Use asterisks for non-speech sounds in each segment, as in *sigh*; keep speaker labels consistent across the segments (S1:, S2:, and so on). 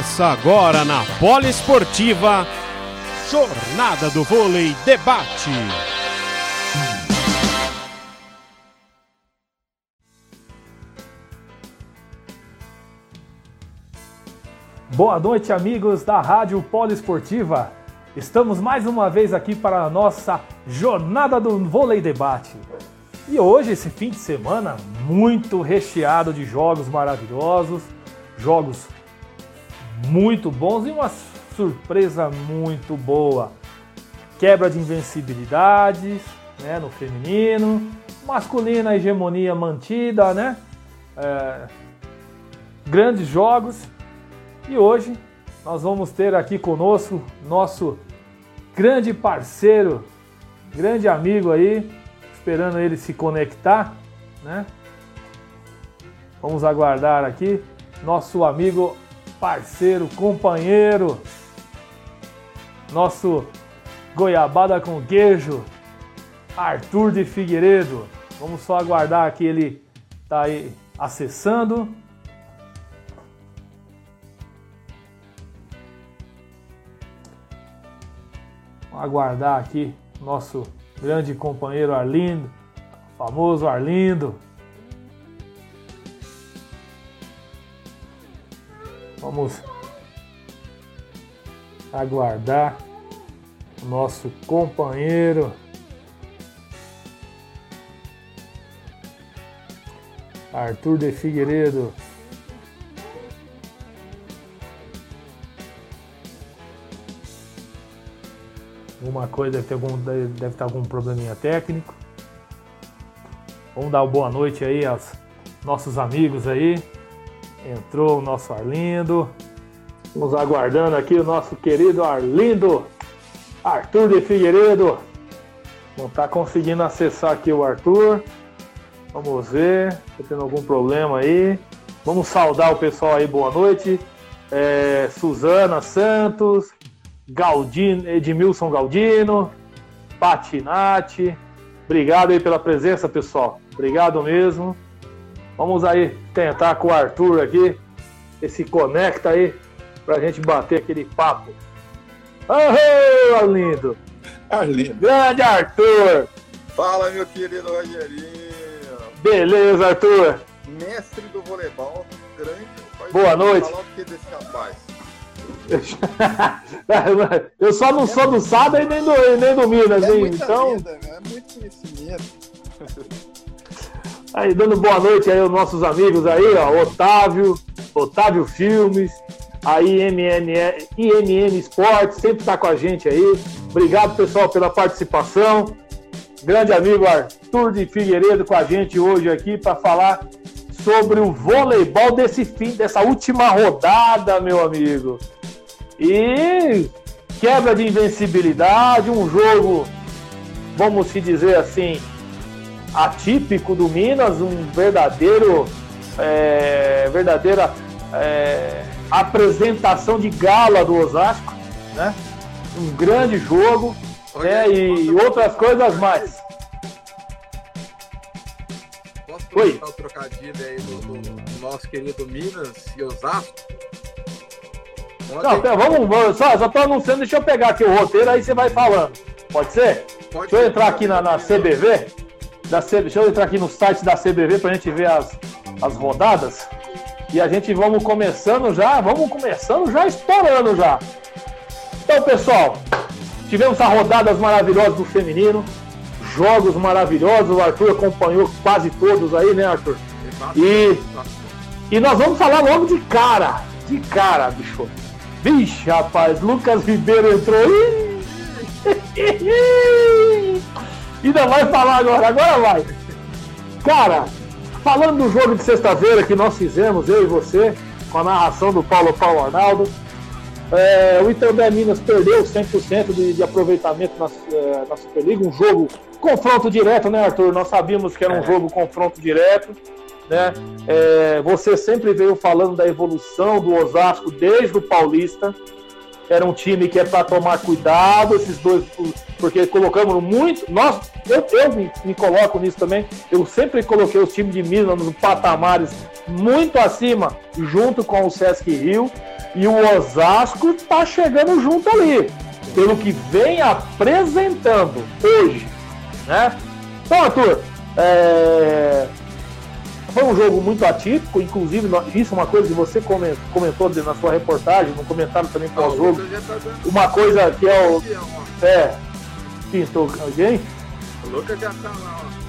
S1: Começa agora na Poliesportiva Jornada do Vôlei Debate.
S2: Boa noite, amigos da Rádio Poliesportiva. Estamos mais uma vez aqui para a nossa Jornada do Vôlei Debate. E hoje, esse fim de semana, muito recheado de jogos maravilhosos, jogos muito bons e uma surpresa muito boa. Quebra de invencibilidades né, no feminino, masculina hegemonia mantida, né? É, grandes jogos. E hoje nós vamos ter aqui conosco nosso grande parceiro, grande amigo aí, esperando ele se conectar, né? Vamos aguardar aqui nosso amigo parceiro, companheiro, nosso goiabada com queijo, Arthur de Figueiredo. Vamos só aguardar que ele tá aí acessando. Aguardar aqui nosso grande companheiro Arlindo, famoso Arlindo. Vamos aguardar o nosso companheiro Arthur de Figueiredo. Alguma coisa deve ter algum deve estar algum probleminha técnico. Vamos dar uma boa noite aí aos nossos amigos aí. Entrou o nosso Arlindo. Estamos aguardando aqui o nosso querido Arlindo. Arthur de Figueiredo. Não está conseguindo acessar aqui o Arthur. Vamos ver. Está tendo algum problema aí. Vamos saudar o pessoal aí. Boa noite. É, Suzana Santos. Galdino, Edmilson Galdino. Patinati. Obrigado aí pela presença, pessoal. Obrigado mesmo. Vamos aí tentar com o Arthur aqui, esse conecta aí, pra gente bater aquele papo. Oh, Arlindo!
S3: Arlindo.
S2: Grande Arthur!
S3: Fala, meu querido Rogerinho!
S2: Beleza, Arthur!
S3: Mestre do voleibol, grande.
S2: Boa noite!
S3: Falar o que desse rapaz? *laughs*
S2: Eu só não sou do Sada e nem do, nem do Minas,
S3: é
S2: hein?
S3: muita
S2: Então.
S3: vida, né? É muito conhecimento.
S2: Aí, dando boa noite aí aos nossos amigos aí, ó, Otávio, Otávio Filmes, a IMN, IMN Esportes, sempre tá com a gente aí. Obrigado, pessoal, pela participação. Grande amigo Arthur de Figueiredo com a gente hoje aqui para falar sobre o voleibol desse fim, dessa última rodada, meu amigo. E quebra de invencibilidade, um jogo, vamos se dizer assim, atípico do Minas, um verdadeiro, é, verdadeira é, apresentação de gala do Osasco, né? Um grande jogo, né? E outras coisas mais.
S3: Posso
S2: Oi.
S3: o trocadilho aí do, do- nosso querido Minas e Osasco?
S2: Não, pera, vamos, vamos só, só tô anunciando, deixa eu pegar aqui o roteiro, aí você vai falando. Pode ser?
S3: Pode
S2: Deixa eu entrar aqui na, na CBV. Da C, deixa eu entrar aqui no site da CBV pra gente ver as, as rodadas. E a gente vamos começando já, vamos começando já estourando já. Então, pessoal, tivemos as rodadas maravilhosas do feminino, jogos maravilhosos, o Arthur acompanhou quase todos aí, né, Arthur? E, e nós vamos falar logo de cara, de cara, bicho. Vixe, rapaz, Lucas Ribeiro entrou. *laughs* Ih! Ainda vai falar agora, agora vai. Cara, falando do jogo de sexta-feira que nós fizemos, eu e você, com a narração do Paulo Paulo Arnaldo, é, o Itambé Minas perdeu 100% de, de aproveitamento na, é, na Superliga, um jogo confronto direto, né, Arthur? Nós sabíamos que era um
S3: É.
S2: jogo confronto direto, né? É, você sempre veio falando da evolução do Osasco desde o Paulista. Era um time que é para tomar cuidado, esses dois, porque colocamos muito. Nós, eu, eu me, me coloco nisso também. Eu sempre coloquei os times de Minas nos patamares muito acima, junto com o Sesc Rio. E o Osasco está chegando junto ali, pelo que vem apresentando hoje, né? Então, Arthur, é... foi um jogo muito atípico, inclusive isso é uma coisa que você comentou na sua reportagem, no comentário também pós-jogo. Uma coisa que é o. É. Pintou alguém?
S3: O Lucas já tá lá, ó.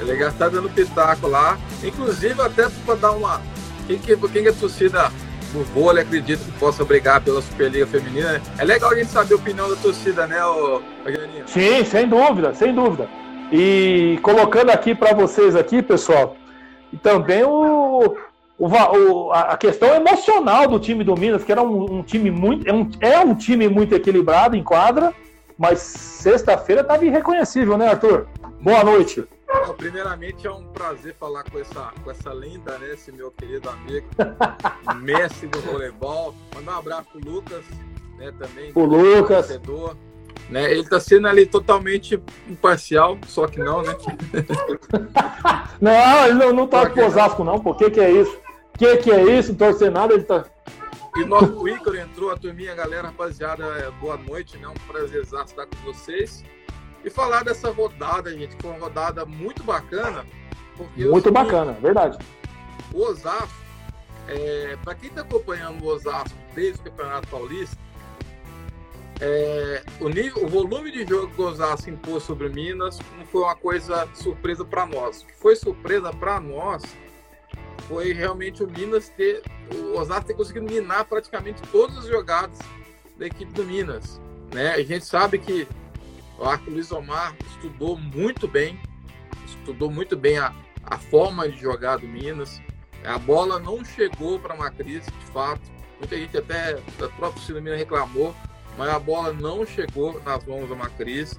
S3: Ele já tá dando pitaco lá. Inclusive até para dar uma. Quem que, quem é a torcida do vôlei acredita que possa brigar pela Superliga Feminina? É legal a gente saber a opinião da torcida, né, ô,
S2: Sim, sem dúvida, sem dúvida. E colocando aqui para vocês aqui, pessoal, e também o, o, a questão emocional do time do Minas, que era um, um time muito. É um, é um time muito equilibrado em quadra, mas sexta-feira estava irreconhecível, né, Arthur? Boa noite.
S3: Bom, primeiramente é um prazer falar com essa, com essa linda, né? Esse meu querido amigo, *laughs* Messi do voleibol. Mandar um abraço pro Lucas, né? Também.
S2: O Lucas.
S3: Torcedor. Né? Ele está sendo ali totalmente imparcial, só que não, né? *laughs*
S2: não, ele não, não torce pro Osasco, não. Por que, que é isso? Que, que é isso? Torcer nada, ele tá.
S3: E nosso Ícaro entrou, a turminha, galera, rapaziada, é, boa noite, né? Um prazer estar com vocês. E falar dessa rodada, gente, que foi uma rodada muito bacana.
S2: muito bacana, verdade.
S3: O Osasco, é, para quem está acompanhando o Osasco desde o Campeonato Paulista, é, o, nível, o volume de jogo que o Osasco impôs sobre Minas não foi uma coisa surpresa para nós. O que foi surpresa para nós foi realmente o Minas ter, o Osasco ter conseguido minar praticamente todas as jogadas da equipe do Minas. Né? A gente sabe que o Arco Luiz Omar estudou muito bem, estudou muito bem a, a forma de jogar do Minas. A bola não chegou para a Macris, de fato. Muita gente até, a própria Minas reclamou, mas a bola não chegou nas mãos da Macris.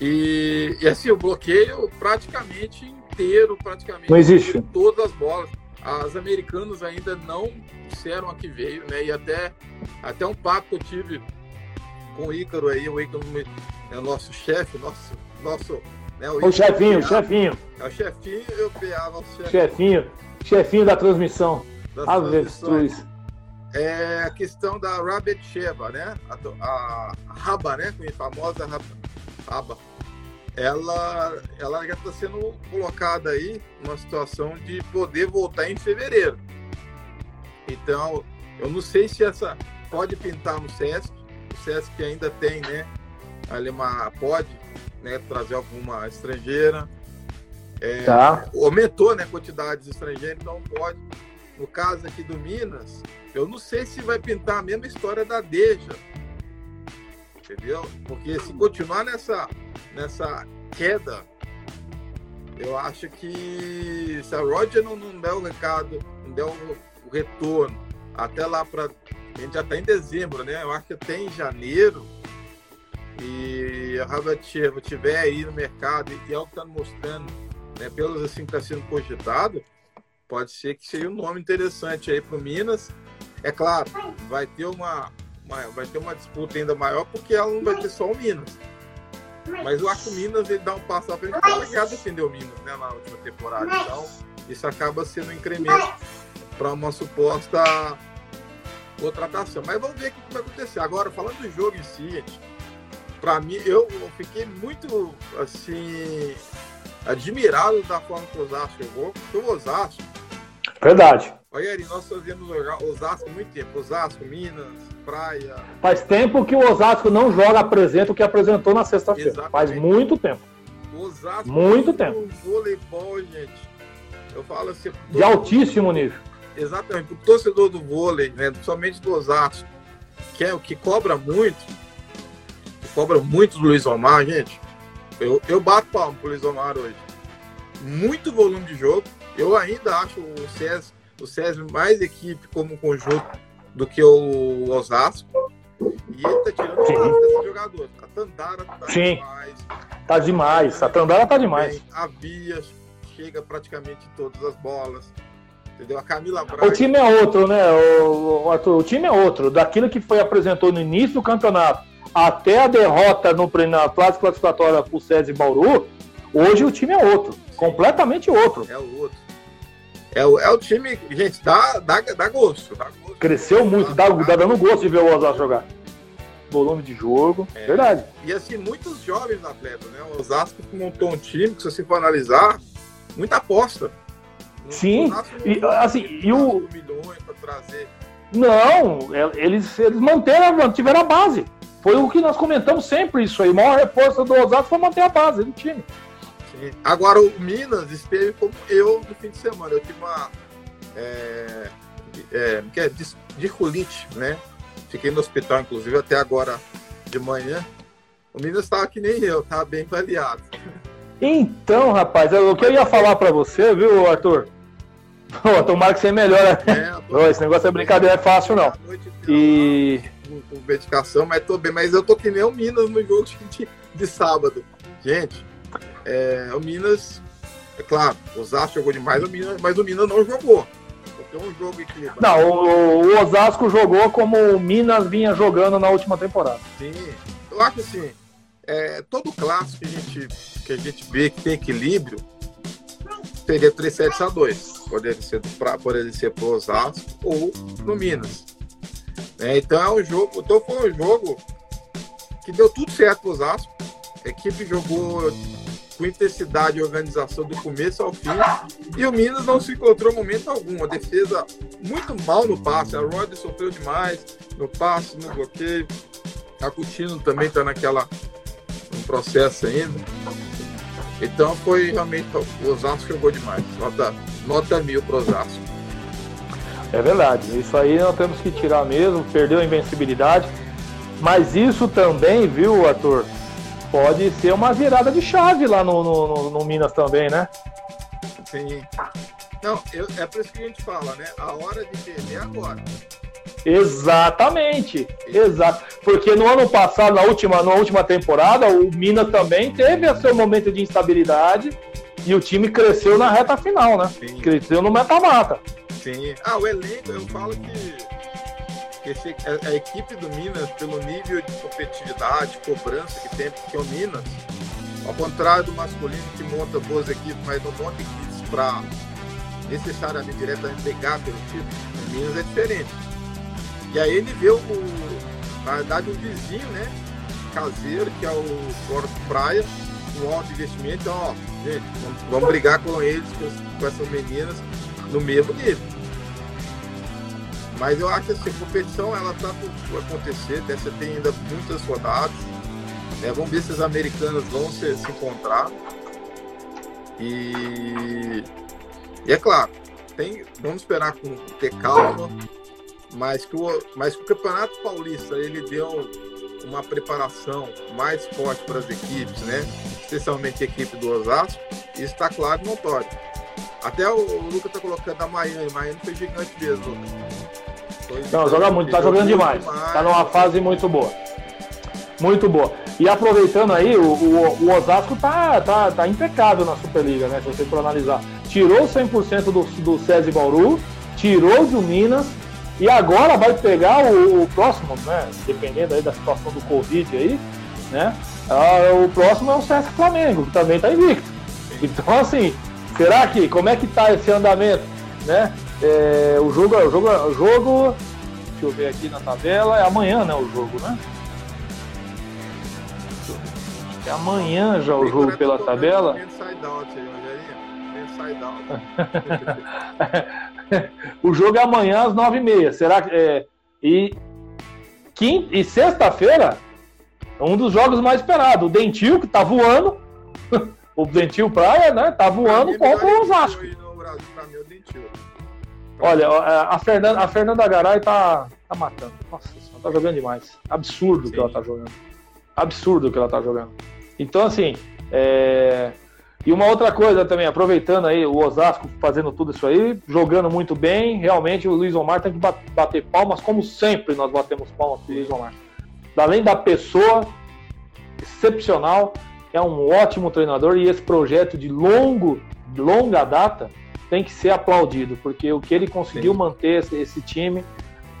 S3: E, e assim, o bloqueio praticamente inteiro, praticamente
S2: não existe.
S3: todas as bolas. As americanas ainda não disseram a que veio, né? E até, até um papo que eu tive com o Ícaro aí, o Ícaro é o nosso chefe, nosso, nosso
S2: né, o, o chefinho, o chefinho.
S3: É o chefinho e o PA, nosso chefe.
S2: Chefinho, chefinho da transmissão.
S3: Avestruz é a questão da Rabbit Sheba, né? A, a, a Raba, né? A famosa Raba. Ela, ela já está sendo colocada aí numa situação de poder voltar em fevereiro. Então, eu não sei se essa pode pintar no SESC. O SESC ainda tem, né? Ali uma, pode né, trazer alguma estrangeira. É, tá. Aumentou né, quantidades estrangeiras, então pode. No caso aqui do Minas, eu não sei se vai pintar a mesma história da Deja. Entendeu? Porque se continuar nessa, nessa queda, eu acho que se a Roger não, não der o recado, não der o, o retorno, até lá para. A gente já está em dezembro, né? Eu acho que até em janeiro. E a Rabativa estiver aí no mercado e é o que está mostrando, né, pelos assim que está sendo cogitado, pode ser que seja um nome interessante aí para o Minas é claro, vai ter uma, uma, vai ter uma disputa ainda maior porque ela não vai ter só o Minas. Mas o Minas ele dá um passo à frente porque ele já defendeu o Minas né, na última temporada. Então, isso acaba sendo um incremento para uma suposta contratação. Mas vamos ver o que vai acontecer. Agora, falando do jogo em si, para mim, eu, eu fiquei muito assim admirado da forma que o Osasco jogou, porque o Osasco.
S2: Verdade.
S3: Olha, Eri, nós fazemos Osasco há muito tempo. Osasco, Minas, Praia.
S2: Faz tempo que o Osasco não joga, apresenta o que apresentou na sexta-feira. Faz muito tempo.
S3: Osasco
S2: muito tempo.
S3: Voleibol, gente. Eu falo assim.
S2: De altíssimo nível.
S3: Exatamente. O torcedor do vôlei, né, somente do Osasco, que é o que cobra muito, que cobra muito do Luiz Omar, gente. Eu, eu bato palmo pro Luiz Omar hoje. Muito volume de jogo. Eu ainda acho o César o César mais equipe como conjunto do que o Osasco. E ele tá tirando o espaço desse jogador. A Tandara tá
S2: Sim. demais. Tá demais. A Tandara tá demais.
S3: A Bia chega praticamente todas as bolas. Entendeu? A Camila Braga.
S2: O time é outro, né, o, Arthur? O time é outro. Daquilo que foi apresentou no início do campeonato até a derrota no, na fase classificatória pro César e Bauru, hoje o time é outro. Sim. Completamente outro.
S3: É o outro. É o, é o time, gente, dá, dá, dá gosto. Dá gosto
S2: Cresceu muito, dá, dá dando gosto de ver o Osasco jogar. Volume de jogo, é. verdade.
S3: E assim, muitos jovens atletas, né? O Osasco montou um time que, se você for analisar, muita aposta.
S2: Sim, e, assim, e o. Milhões trazer. Não, eles, eles manteram, mantiveram a base. Foi o que nós comentamos sempre isso aí. O maior reforço do Osasco foi manter a base do time.
S3: Sim. Agora o Minas esteve como eu no fim de semana. Eu tive uma. É, é, é de colite, né? Fiquei no hospital, inclusive, até agora de manhã. O Minas estava que nem eu, estava bem baleado.
S2: Então, rapaz, é o que eu ia falar para você, viu, Arthur? Pô, tomara que você melhora. É, *laughs* esse negócio é brincadeira, é fácil não. E.
S3: Com medicação, mas tô bem. Mas eu tô que nem o Minas no jogo de, de sábado. Gente, é, o Minas, é claro, o Osasco jogou demais, o Minas, mas o Minas não jogou. É um jogo equilibrado.
S2: Não, o, o Osasco jogou como o Minas vinha jogando na última temporada.
S3: Sim, eu acho assim, é, todo clássico que a, gente, que a gente vê que tem equilíbrio seria 3 sets a 2 poderia ser para poderia ser pro Osasco ou no Minas. É, então é um jogo, então foi um jogo que deu tudo certo pro Osasco. A equipe jogou com intensidade e organização do começo ao fim. E o Minas não se encontrou momento algum. A defesa muito mal no passe. A Rod sofreu demais no passe, no bloqueio. A Coutinho também está naquela um processo ainda. Então foi realmente o Osasco jogou demais. Nota nota mil pro Osasco.
S2: É verdade, isso aí nós temos que tirar mesmo, perdeu a invencibilidade. Mas isso também, viu, Arthur? Pode ser uma virada de chave lá no, no, no Minas também, né?
S3: Sim. Não, eu, é por isso que a gente fala, né? A hora de perder é agora.
S2: Exatamente, exato. Porque no ano passado, na última, na última temporada, o Minas também teve seu momento de instabilidade e o time cresceu na reta final, né? Sim. Cresceu no mata-mata.
S3: Sim. Ah, o elenco, eu falo que, que esse, a, a, equipe do Minas, pelo nível de competitividade, cobrança que tem, porque o Minas, ao contrário do masculino que monta boas equipes, mas não monta equipes para necessariamente diretamente pegar pelo título, o Minas é diferente. E aí ele vê o, na verdade, um vizinho, né? Caseiro, que é o Porto Praia, um alto investimento. Ó, gente, vamos, vamos brigar com eles, com, com, essas meninas, no mesmo nível. Mas eu acho que assim, a competição ela tá por acontecer, né? você tem ainda muitas rodadas. Né? Vamos ver se os americanos vão se, se encontrar. E, e, é claro, tem, vamos esperar com ter calma, mas que, o, mas que o Campeonato Paulista ele deu uma preparação mais forte para as equipes, né? especialmente a equipe do Osasco, isso está claro e notório. Até o, o Lucas está colocando a Miami, Miami foi gigante mesmo,
S2: Lucas. Não, joga muito, está jogando demais. Está numa fase muito boa. Muito boa. E aproveitando aí, o, o, o Osasco tá, tá, tá impecável na Superliga, né? Se você for analisar. Tirou 100% do, do César Bauru, tirou do Minas, e agora vai pegar o, o, próximo, né? Dependendo aí da situação do Covid aí, né? Ah, o próximo é o Sesc Flamengo, que também está invicto. Então, assim, será que, como é que tá esse andamento, né? É, o jogo, o jogo, o jogo, deixa eu ver aqui na tabela, é amanhã, né, o jogo, né? É amanhã já o jogo pela tabela. *laughs* o jogo é amanhã às nove e meia. Será que é, e quinta e sexta-feira é um dos jogos mais esperados. O Dentil, que tá voando. *laughs* o Dentil Praia, né? Tá voando contra o Osasco. Olha, a Fernanda, a Fernanda Garay tá, tá matando. Nossa, ela tá jogando demais. Absurdo o que ela tá jogando. Absurdo o que ela tá jogando. Então, assim, é... E uma outra coisa também, aproveitando aí o Osasco fazendo tudo isso aí, jogando muito bem, realmente o Luiz Omar tem que bater palmas, como sempre nós batemos palmas pro Luiz Omar além da pessoa excepcional, é um ótimo treinador e esse projeto de longo, longa data tem que ser aplaudido, porque o que ele conseguiu Sim. manter esse, esse, time,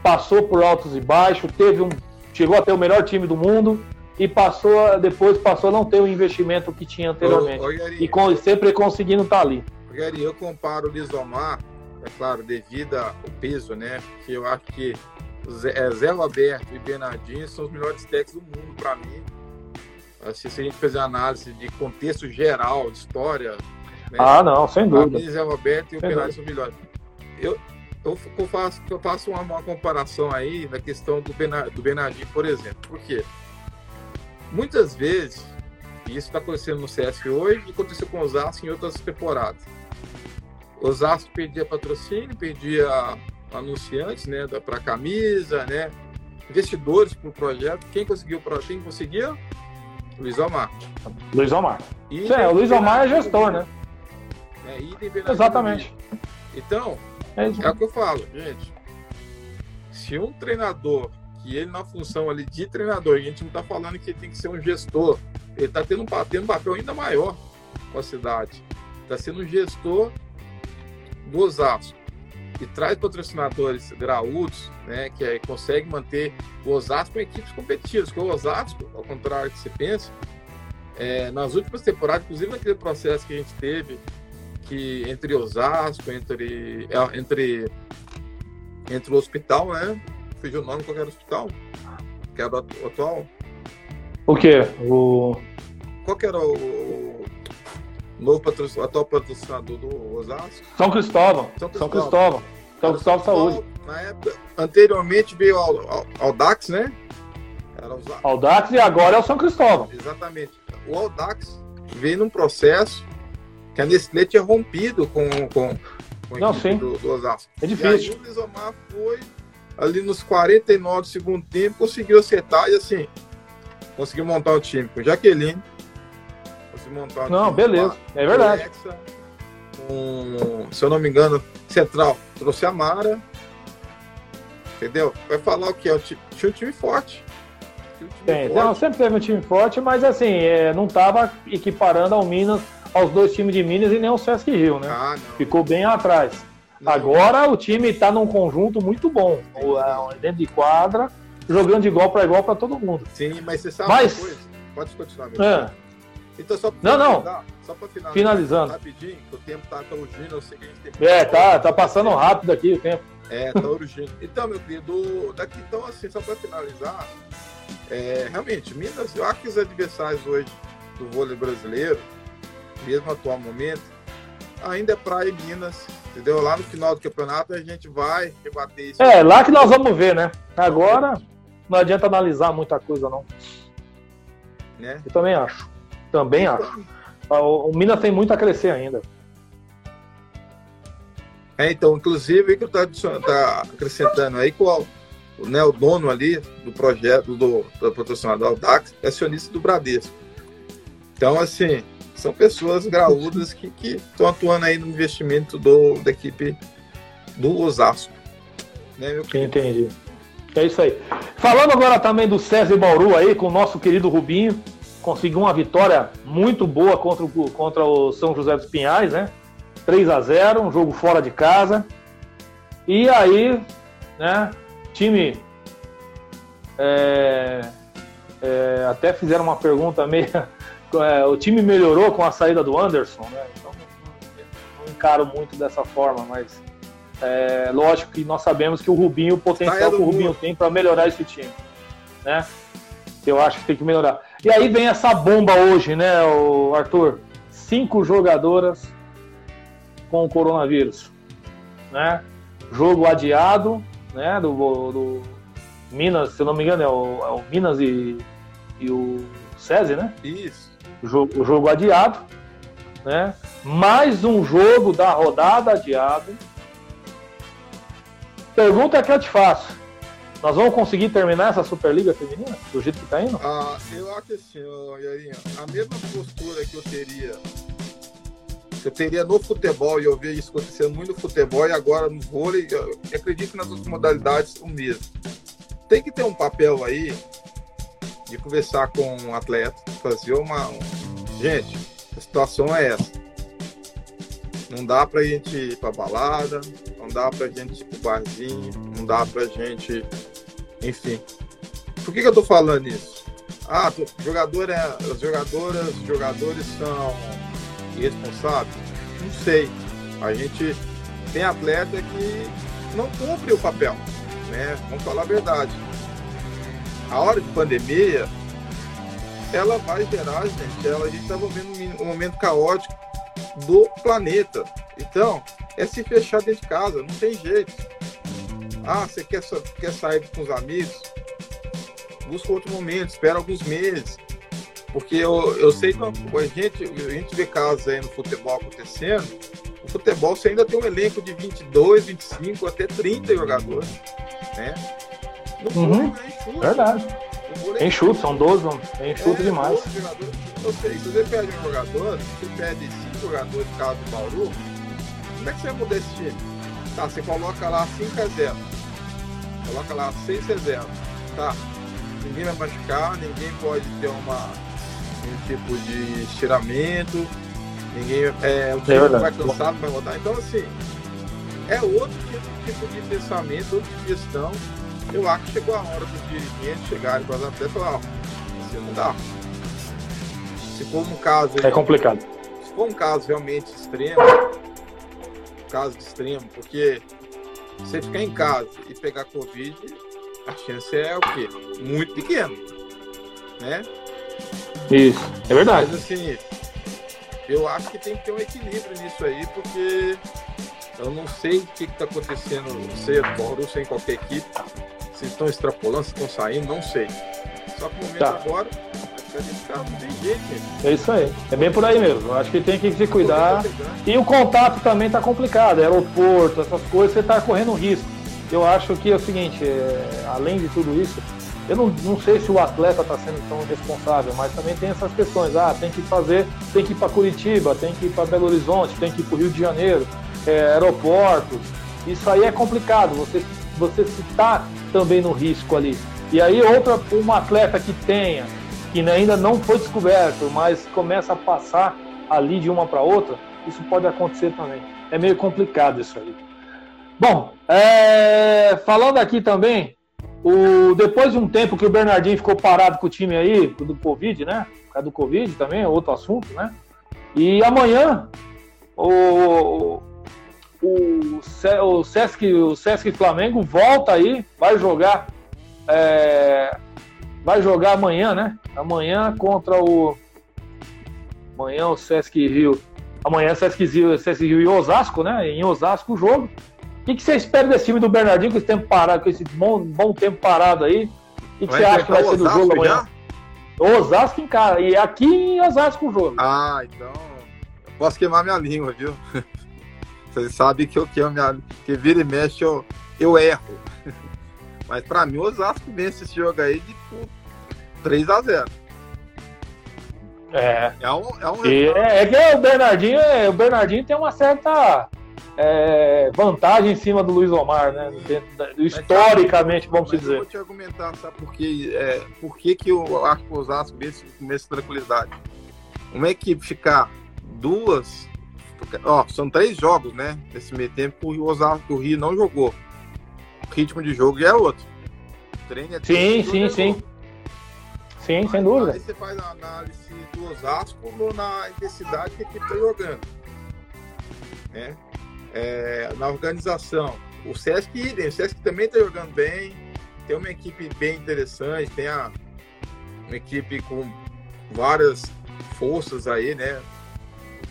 S2: passou por altos e baixos, teve um, chegou a ter o melhor time do mundo e passou depois passou a não ter o investimento que tinha anteriormente. Ô, ô, Yari, e com, sempre conseguindo estar tá ali.
S3: Gary, eu comparo o Lisomar é claro, devido ao peso, né? Que eu acho que Zé, Zé Roberto e Bernardinho são os melhores técnicos do mundo para mim. Assim, se a gente fizer análise de contexto geral, de história.
S2: Né? Ah, não, sem dúvida.
S3: Zé Roberto e o Bernardinho são melhores. Eu, eu, eu faço, eu faço uma, uma, comparação aí na questão do, Bernard, do Bernardinho, por exemplo. Por quê? Muitas vezes, e isso está acontecendo no CSF hoje e aconteceu com o Osasco em outras temporadas. O Osasco perdia patrocínio, perdia anunciantes, né, para camisa, né, investidores para o projeto. Quem conseguiu para quem conseguia? Luiz Omar.
S2: Luiz Omar. E é, o Luiz Omar é gestor, né?
S3: É,
S2: Exatamente.
S3: Então, é, é o que eu falo, gente. Se um treinador, que ele na função ali de treinador, a gente não está falando que ele tem que ser um gestor, ele está tendo, tendo um papel ainda maior com a cidade. Está sendo um gestor do Osasco e traz patrocinadores graúdos, né, que é, consegue manter o Osasco com equipes competitivas. Porque o Osasco, ao contrário do que você pensa, é, nas últimas temporadas, inclusive naquele processo que a gente teve, que entre Osasco, entre, é, entre, entre o hospital, né? Fugiu o nome, qual era o hospital? Que era o atual?
S2: O quê? O...
S3: Qual que era o, novo patrocinador, atual patrocinador do Osasco.
S2: São Cristóvão. São Cristóvão. São Cristóvão, São Cristóvão Saúde.
S3: Na época, anteriormente veio ao, ao, ao Dax, né?
S2: Era o Dax e agora é o São Cristóvão.
S3: Exatamente. O Audax veio num processo que a Nestlé tinha rompido com, com, com
S2: Não, sim.
S3: Do, do Osasco.
S2: É difícil.
S3: E aí o Lisomar foi ali nos 49 do segundo tempo, conseguiu acertar e assim, conseguiu montar o time com Jaqueline, se montar.
S2: Não, beleza, é verdade. Alexa,
S3: se eu não me engano, Central trouxe a Mara. Entendeu? Vai falar o que? É tinha um time forte.
S2: Um time Tem, forte. Não, sempre teve um time forte, mas assim, é, não estava equiparando ao Minas, aos dois times de Minas e nem ao Sesc Rio, né? Ah, Ficou bem atrás. Não. Agora o time está num conjunto muito bom. É, dentro de quadra, jogando de igual para igual para todo mundo.
S3: Sim, mas você sabe mas, uma coisa? Pode continuar, meu é.
S2: Então, só não, não. Só para finalizar, finalizando.
S3: Rapidinho, que o tempo tá, tá urgindo, eu sei que a gente
S2: tem É, tá, tá passando rápido aqui o tempo.
S3: É, tá urgindo. Então, meu querido, daqui então, assim, só para finalizar, é, realmente, Minas, eu acho que os adversários hoje do vôlei brasileiro, mesmo atual momento, ainda é praia e Minas, entendeu? Lá no final do campeonato a gente vai rebater isso.
S2: É, lá que nós vamos ver, né? Agora não adianta analisar muita coisa, não. Né? Eu também acho. Também acho. Ah, o Minas tem muito a crescer ainda.
S3: É, então, inclusive, que está tá acrescentando aí qual o, né, o dono ali do projeto do, do patrocinador Audax é acionista do Bradesco. Então, assim, são pessoas graúdas que estão atuando aí no investimento do, da equipe do Osasco.
S2: Né, meu Entendi. É isso aí. Falando agora também do César Bauru aí, com o nosso querido Rubinho conseguiu uma vitória muito boa contra o, contra o São José dos Pinhais, né? 3 a 0 um jogo fora de casa. E aí, né, time. É, é, até fizeram uma pergunta meio. É, o time melhorou com a saída do Anderson, né? Então não, não encaro muito dessa forma, mas é, lógico que nós sabemos que o Rubinho, o potencial que o Rubinho tem para melhorar esse time, né? Eu acho que tem que melhorar. E aí vem essa bomba hoje, né, o Arthur? Cinco jogadoras com o coronavírus, né? Jogo adiado, né? Do, do Minas, se eu não me engano, é o, é o Minas e, e o SESI, né?
S3: Isso.
S2: O jogo, adiado, né? Mais um jogo da rodada adiado. Pergunta que eu te faço. Nós vamos conseguir terminar essa Superliga Feminina do jeito que tá indo?
S3: Ah, eu acho assim, Yarinho, a mesma postura que eu teria que eu teria no futebol, e eu vejo isso acontecendo muito no futebol e agora no vôlei, eu acredito que nas outras modalidades o mesmo. Tem que ter um papel aí de conversar com um atleta, fazer uma. Um... Gente, a situação é essa. Não dá pra gente ir pra balada, não dá pra gente ir pro barzinho, não dá pra gente enfim. Por que, que eu tô falando isso? Ah, jogador é, as jogadoras, jogadores são irresponsáveis? Não sei. A gente tem atleta que não cumpre o papel, né? Vamos falar a verdade. A hora de pandemia, ela vai gerar, gente, ela, a gente está vivendo um momento caótico do planeta. Então, é se fechar dentro de casa, não tem jeito. Ah, você quer, quer sair com os amigos? Busca outro momento, espera alguns meses. Porque eu, eu sei que a gente, a gente vê casos aí no futebol acontecendo. O futebol você ainda tem um elenco de 22, 25, até 30 jogadores. Né?
S2: No uhum. é Verdade. É enxuto, são 12, é enxuto é, demais.
S3: Eu sei, se você perde um jogador, se você perde 5 jogadores de casa do Bauru, como é que você vai mudar esse time? Tá, você coloca lá 5 a 0. Coloca lá 6 a 0. Tá. Ninguém vai machucar, ninguém pode ter uma, um tipo de estiramento, ninguém é, o time é vai cansar, não vai rodar. Então, assim, é outro tipo, tipo de pensamento, outra tipo de gestão. Eu acho que chegou a hora dos dirigentes chegarem para as atletas e falar, ó, assim não dá. Se for um caso.
S2: É complicado.
S3: Se for um caso realmente extremo, caso de extremo, porque você ficar em casa e pegar Covid, a chance é o quê? Muito pequena. Né?
S2: Isso, é verdade.
S3: Mas assim, eu acho que tem que ter um equilíbrio nisso aí, porque eu não sei o que está acontecendo, não sei, Bauru, sem qualquer equipe. Se estão extrapolando, se estão saindo, não sei. Só que no momento tá. agora, não tem jeito,
S2: É isso aí. É bem por aí mesmo. Eu acho que tem que se cuidar. E o contato também está complicado. Aeroporto, essas coisas, você está correndo risco. Eu acho que é o seguinte, é, além de tudo isso, eu não, não sei se o atleta está sendo tão responsável, mas também tem essas questões. Ah, tem que fazer, tem que ir para Curitiba, tem que ir para Belo Horizonte, tem que ir para o Rio de Janeiro, é, aeroportos. Isso aí é complicado. Você, você está também no risco ali. E aí outra, um atleta que tenha, que ainda não foi descoberto, mas começa a passar ali de uma para outra, isso pode acontecer também. É meio complicado isso aí. Bom, é, falando aqui também, o, depois de um tempo que o Bernardinho ficou parado com o time aí, do Covid, né? Por causa do Covid também, é outro assunto, né? E amanhã, o, o, o, Sesc, o Sesc Flamengo volta aí, vai jogar. É, vai jogar amanhã, né? Amanhã contra o. Amanhã o Sesc Rio. Amanhã Sesc Rio, Sesc Rio e Osasco, né? Em Osasco o jogo. O que, que você espera desse time do Bernardinho com esse tempo parado, com esse bom, bom tempo parado aí? O que, que você acha que vai ser do jogo amanhã? Já? Osasco em cara. E aqui em Osasco o jogo.
S3: Ah, então. Eu posso queimar minha língua, viu? *laughs* Vocês sabem que eu queimo minha que vira e mexe eu, eu erro. *laughs* Mas pra mim o Osasco vence esse jogo aí de 3 a 0
S2: É. É um, é, um é, é que o Bernardinho, é, o Bernardinho tem uma certa é, vantagem em cima do Luiz Omar, né? Historicamente, vamos dizer. Eu
S3: vou te argumentar, sabe por, quê? É, por que, que o Arco Osasco vence com essa tranquilidade? Uma equipe ficar duas. Ó, são três jogos, né? Nesse meio tempo que o Osasco o Rio não jogou. O ritmo de jogo já é outro.
S2: O treino é sim, sim, sim. Sim, sem dúvida.
S3: Aí você faz a análise do Osasco na intensidade que a equipe está jogando. Né? é, na organização. O Sesc idem, o Sesc também está jogando bem, tem uma equipe bem interessante, tem a, uma equipe com várias forças aí, né?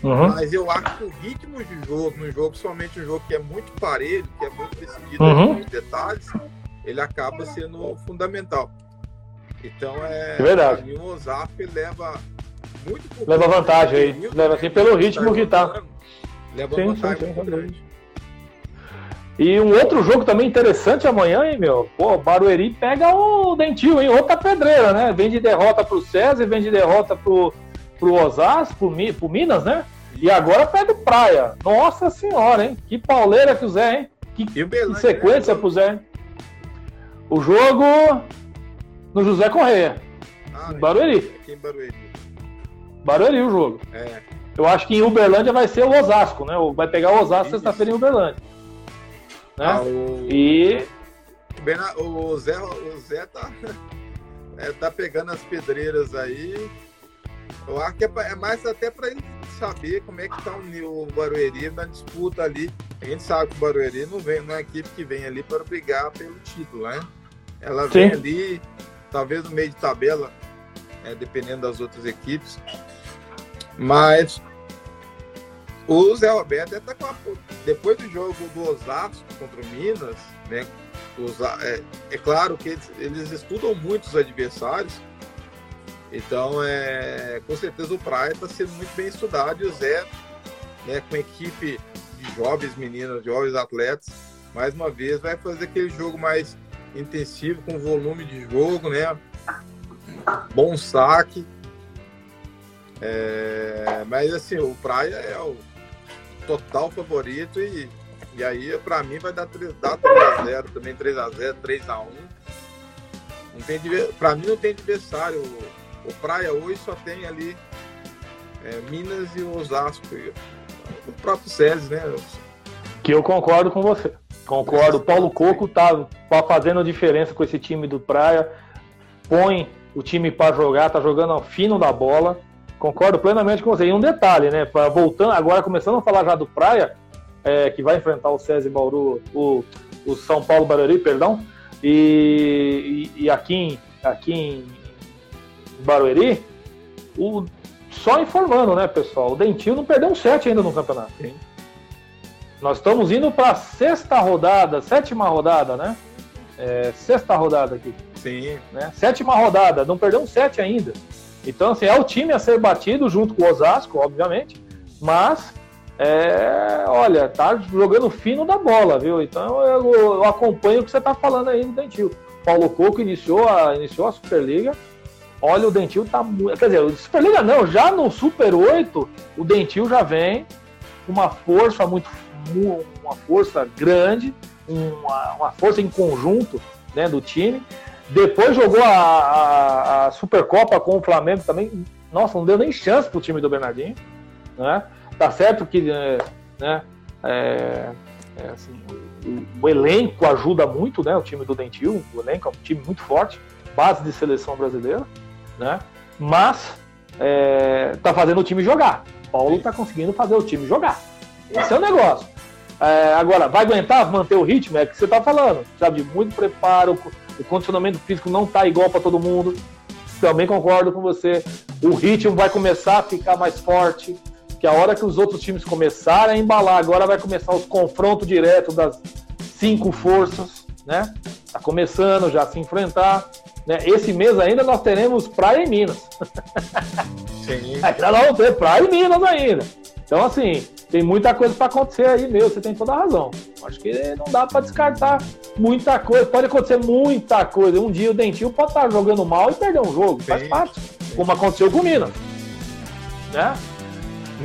S3: Uhum. Mas eu acho que o ritmo de jogo, no jogo, somente um jogo que é muito parelho, que é muito decidido uhum. nos detalhes, ele acaba sendo fundamental. Então é.
S2: é verdade.
S3: o Osasco leva muito
S2: Leva vantagem aí. Leva assim pelo ritmo que tá.
S3: Leva sim, vantagem sim, sim, muito grande.
S2: E um outro jogo também interessante amanhã, hein, meu? Pô, Barueri pega o Dentil, hein? Outra pedreira, né? Vem de derrota pro César, vem de derrota pro, pro Osasco, pro, Minas, né? E agora pega o Praia. Nossa senhora, hein? Que pauleira que o Zé, hein? Que, que sequência pro Zé. O jogo no José Correia. Ah, Barueri. Aqui em Barueri. Barueri o jogo. É. Eu acho que em Uberlândia vai ser o Osasco, né? Vai pegar o Osasco sexta-feira em Uberlândia. Né? Ah, o... E.
S3: O Zé, o Zé tá, *laughs* é, tá pegando as pedreiras aí. Eu acho que é, é mais até para ele saber como é que está o, Barueri na disputa ali. A gente sabe que o Barueri não vem, não é equipe que vem ali para brigar pelo título, né? Ela Sim. vem ali, talvez no meio de tabela, é, dependendo das outras equipes. Mas o Zé Roberto tá com a, depois do jogo do Osasco contra o Minas, né? Os, é, é, claro que eles, eles, estudam muito os adversários, então é, com certeza o Praia está sendo muito bem estudado e o Zé, né, com equipe de jovens meninas, jovens atletas, mais uma vez vai fazer aquele jogo mais intensivo, com volume de jogo, né? Bom saque. É, mas assim, o Praia é o total favorito e, e aí para mim vai dar 3, dar 3x0 também, 3x0, 3x1. Não tem, pra mim não tem adversário. O, Praia hoje só tem ali é, Minas e Osasco. E o próprio SESI, né?
S2: Que eu concordo com você. Concordo. O Paulo Coco tá, tá fazendo diferença com esse time do Praia. Põe o time para jogar, tá jogando ao fino da bola. Concordo plenamente com você. E um detalhe, né? Voltando agora, começando a falar já do Praia, é, que vai enfrentar o César Bauru, o, o São Paulo Barueri, perdão. E, e, e, aqui, aqui em Barueri, o, só informando, né, pessoal? O Dentinho não perdeu um set ainda no campeonato. Hein? Nós estamos indo para a sexta rodada, sétima rodada, né? É, sexta rodada aqui.
S3: Sim.
S2: Né? Sétima rodada, não perdeu um set ainda. Então, assim, é o time a ser batido junto com o Osasco, obviamente, mas, é, olha, tá jogando fino da bola, viu? Então, eu, eu acompanho o que você tá falando aí do Dentil. Paulo Coco iniciou a, iniciou a Superliga. Olha, o Dentil tá muito. Quer dizer, Superliga não, já no Super 8, o Dentil já vem com uma força muito. Uma força grande, uma, uma força em conjunto né, do time. Depois jogou a, a, a, Supercopa com o Flamengo também. Nossa, não deu nem chance pro time do Bernardinho. Né? Tá certo que é, né, é, é assim, o, o, elenco ajuda muito, né? O time do Dentil, o elenco é um time muito forte, base de seleção brasileira, né? Mas é, tá fazendo o time jogar. Paulo tá conseguindo fazer o time jogar. Esse é o negócio. É, agora, vai aguentar manter o ritmo? É o que você tá falando. Sabe, muito preparo, o condicionamento físico não está igual para todo mundo. Também concordo com você. O ritmo vai começar a ficar mais forte. Que a hora que os outros times começarem a embalar, agora vai começar os confrontos diretos das cinco forças, né? Tá começando já a se enfrentar. Né? Esse mês ainda nós teremos Praia e Minas. Sim. *laughs* Ainda vamos ter Praia e Minas ainda. Então, assim, tem muita coisa para acontecer aí, meu, você tem toda a razão. Acho que não dá para descartar muita coisa. Pode acontecer muita coisa. Um dia o Dentinho pode estar jogando mal e perder um jogo, Sim. faz parte. Como aconteceu com o Minas. Né?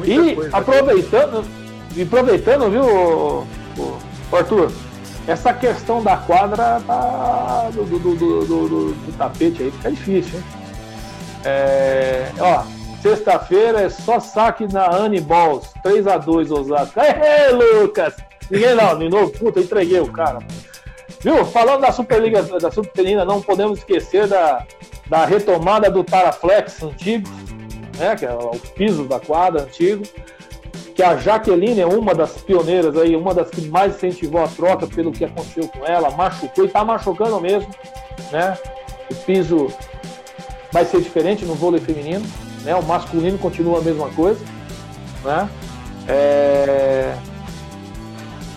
S2: e coisa, aproveitando, e aproveitando, viu, o, o Arthur, essa questão da quadra tá, do, do, do, do, tapete aí fica difícil, hein? É, ó, Sexta-feira é só saque na Balls. 3x2 Osasco. Ei, *laughs* Lucas! Ninguém não, de novo. Puta, entreguei o cara. Viu? Falando da Superliga, da Superliga, não podemos esquecer da, da retomada do Taraflex antigo, né? Que é o piso da quadra antigo. Que a Jaqueline é uma das pioneiras aí, uma das que mais incentivou a troca pelo que aconteceu com ela, machucou e tá machucando mesmo, né? O piso vai ser diferente no vôlei feminino né? O masculino continua a mesma coisa, né? É...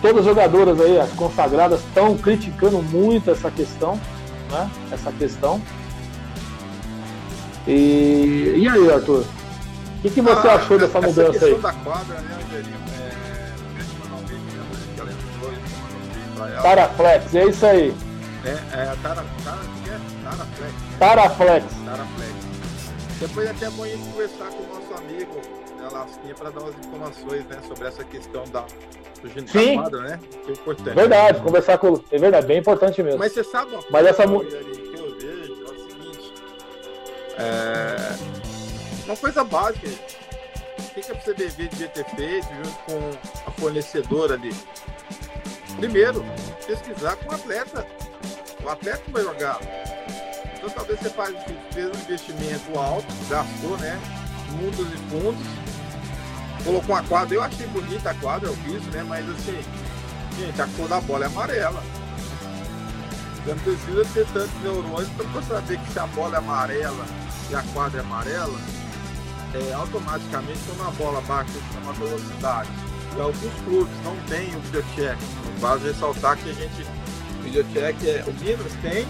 S2: Todas as jogadoras aí, as consagradas, estão criticando muito essa questão, né? Essa questão. E, e aí, Arthur? O que, que você ah, achou dessa mudança aí? Da quadra, né, é... Taraflex, é isso aí.
S3: É, é é? Taraflex.
S2: Taraflex.
S3: Taraflex. Depois até amanhã conversar com o nosso amigo né, Lasquinha para dar umas informações né, sobre essa questão da
S2: do Sim. Quadra, né? Que é importante. Verdade, né? conversar com É verdade, bem importante mesmo.
S3: Mas você sabe uma
S2: Mas essa
S3: que eu vejo é o seguinte. É... Uma coisa básica. O que, que a CBV devia ter feito junto com a fornecedora ali? Primeiro, pesquisar com o atleta. O atleta vai jogar então talvez você faz, fez um investimento alto, gastou, né? mundos e fundos. Colocou uma quadra, eu achei bonita a quadra, o piso, né? Mas assim, gente, a cor da bola é amarela. Você não precisa ter tantos neurônios para saber que se a bola é amarela e a quadra é amarela, é, automaticamente quando a bola baixa uma velocidade. E alguns clubes não têm o videocheck. Vale ressaltar que a gente, o videocheck é, o Minas tem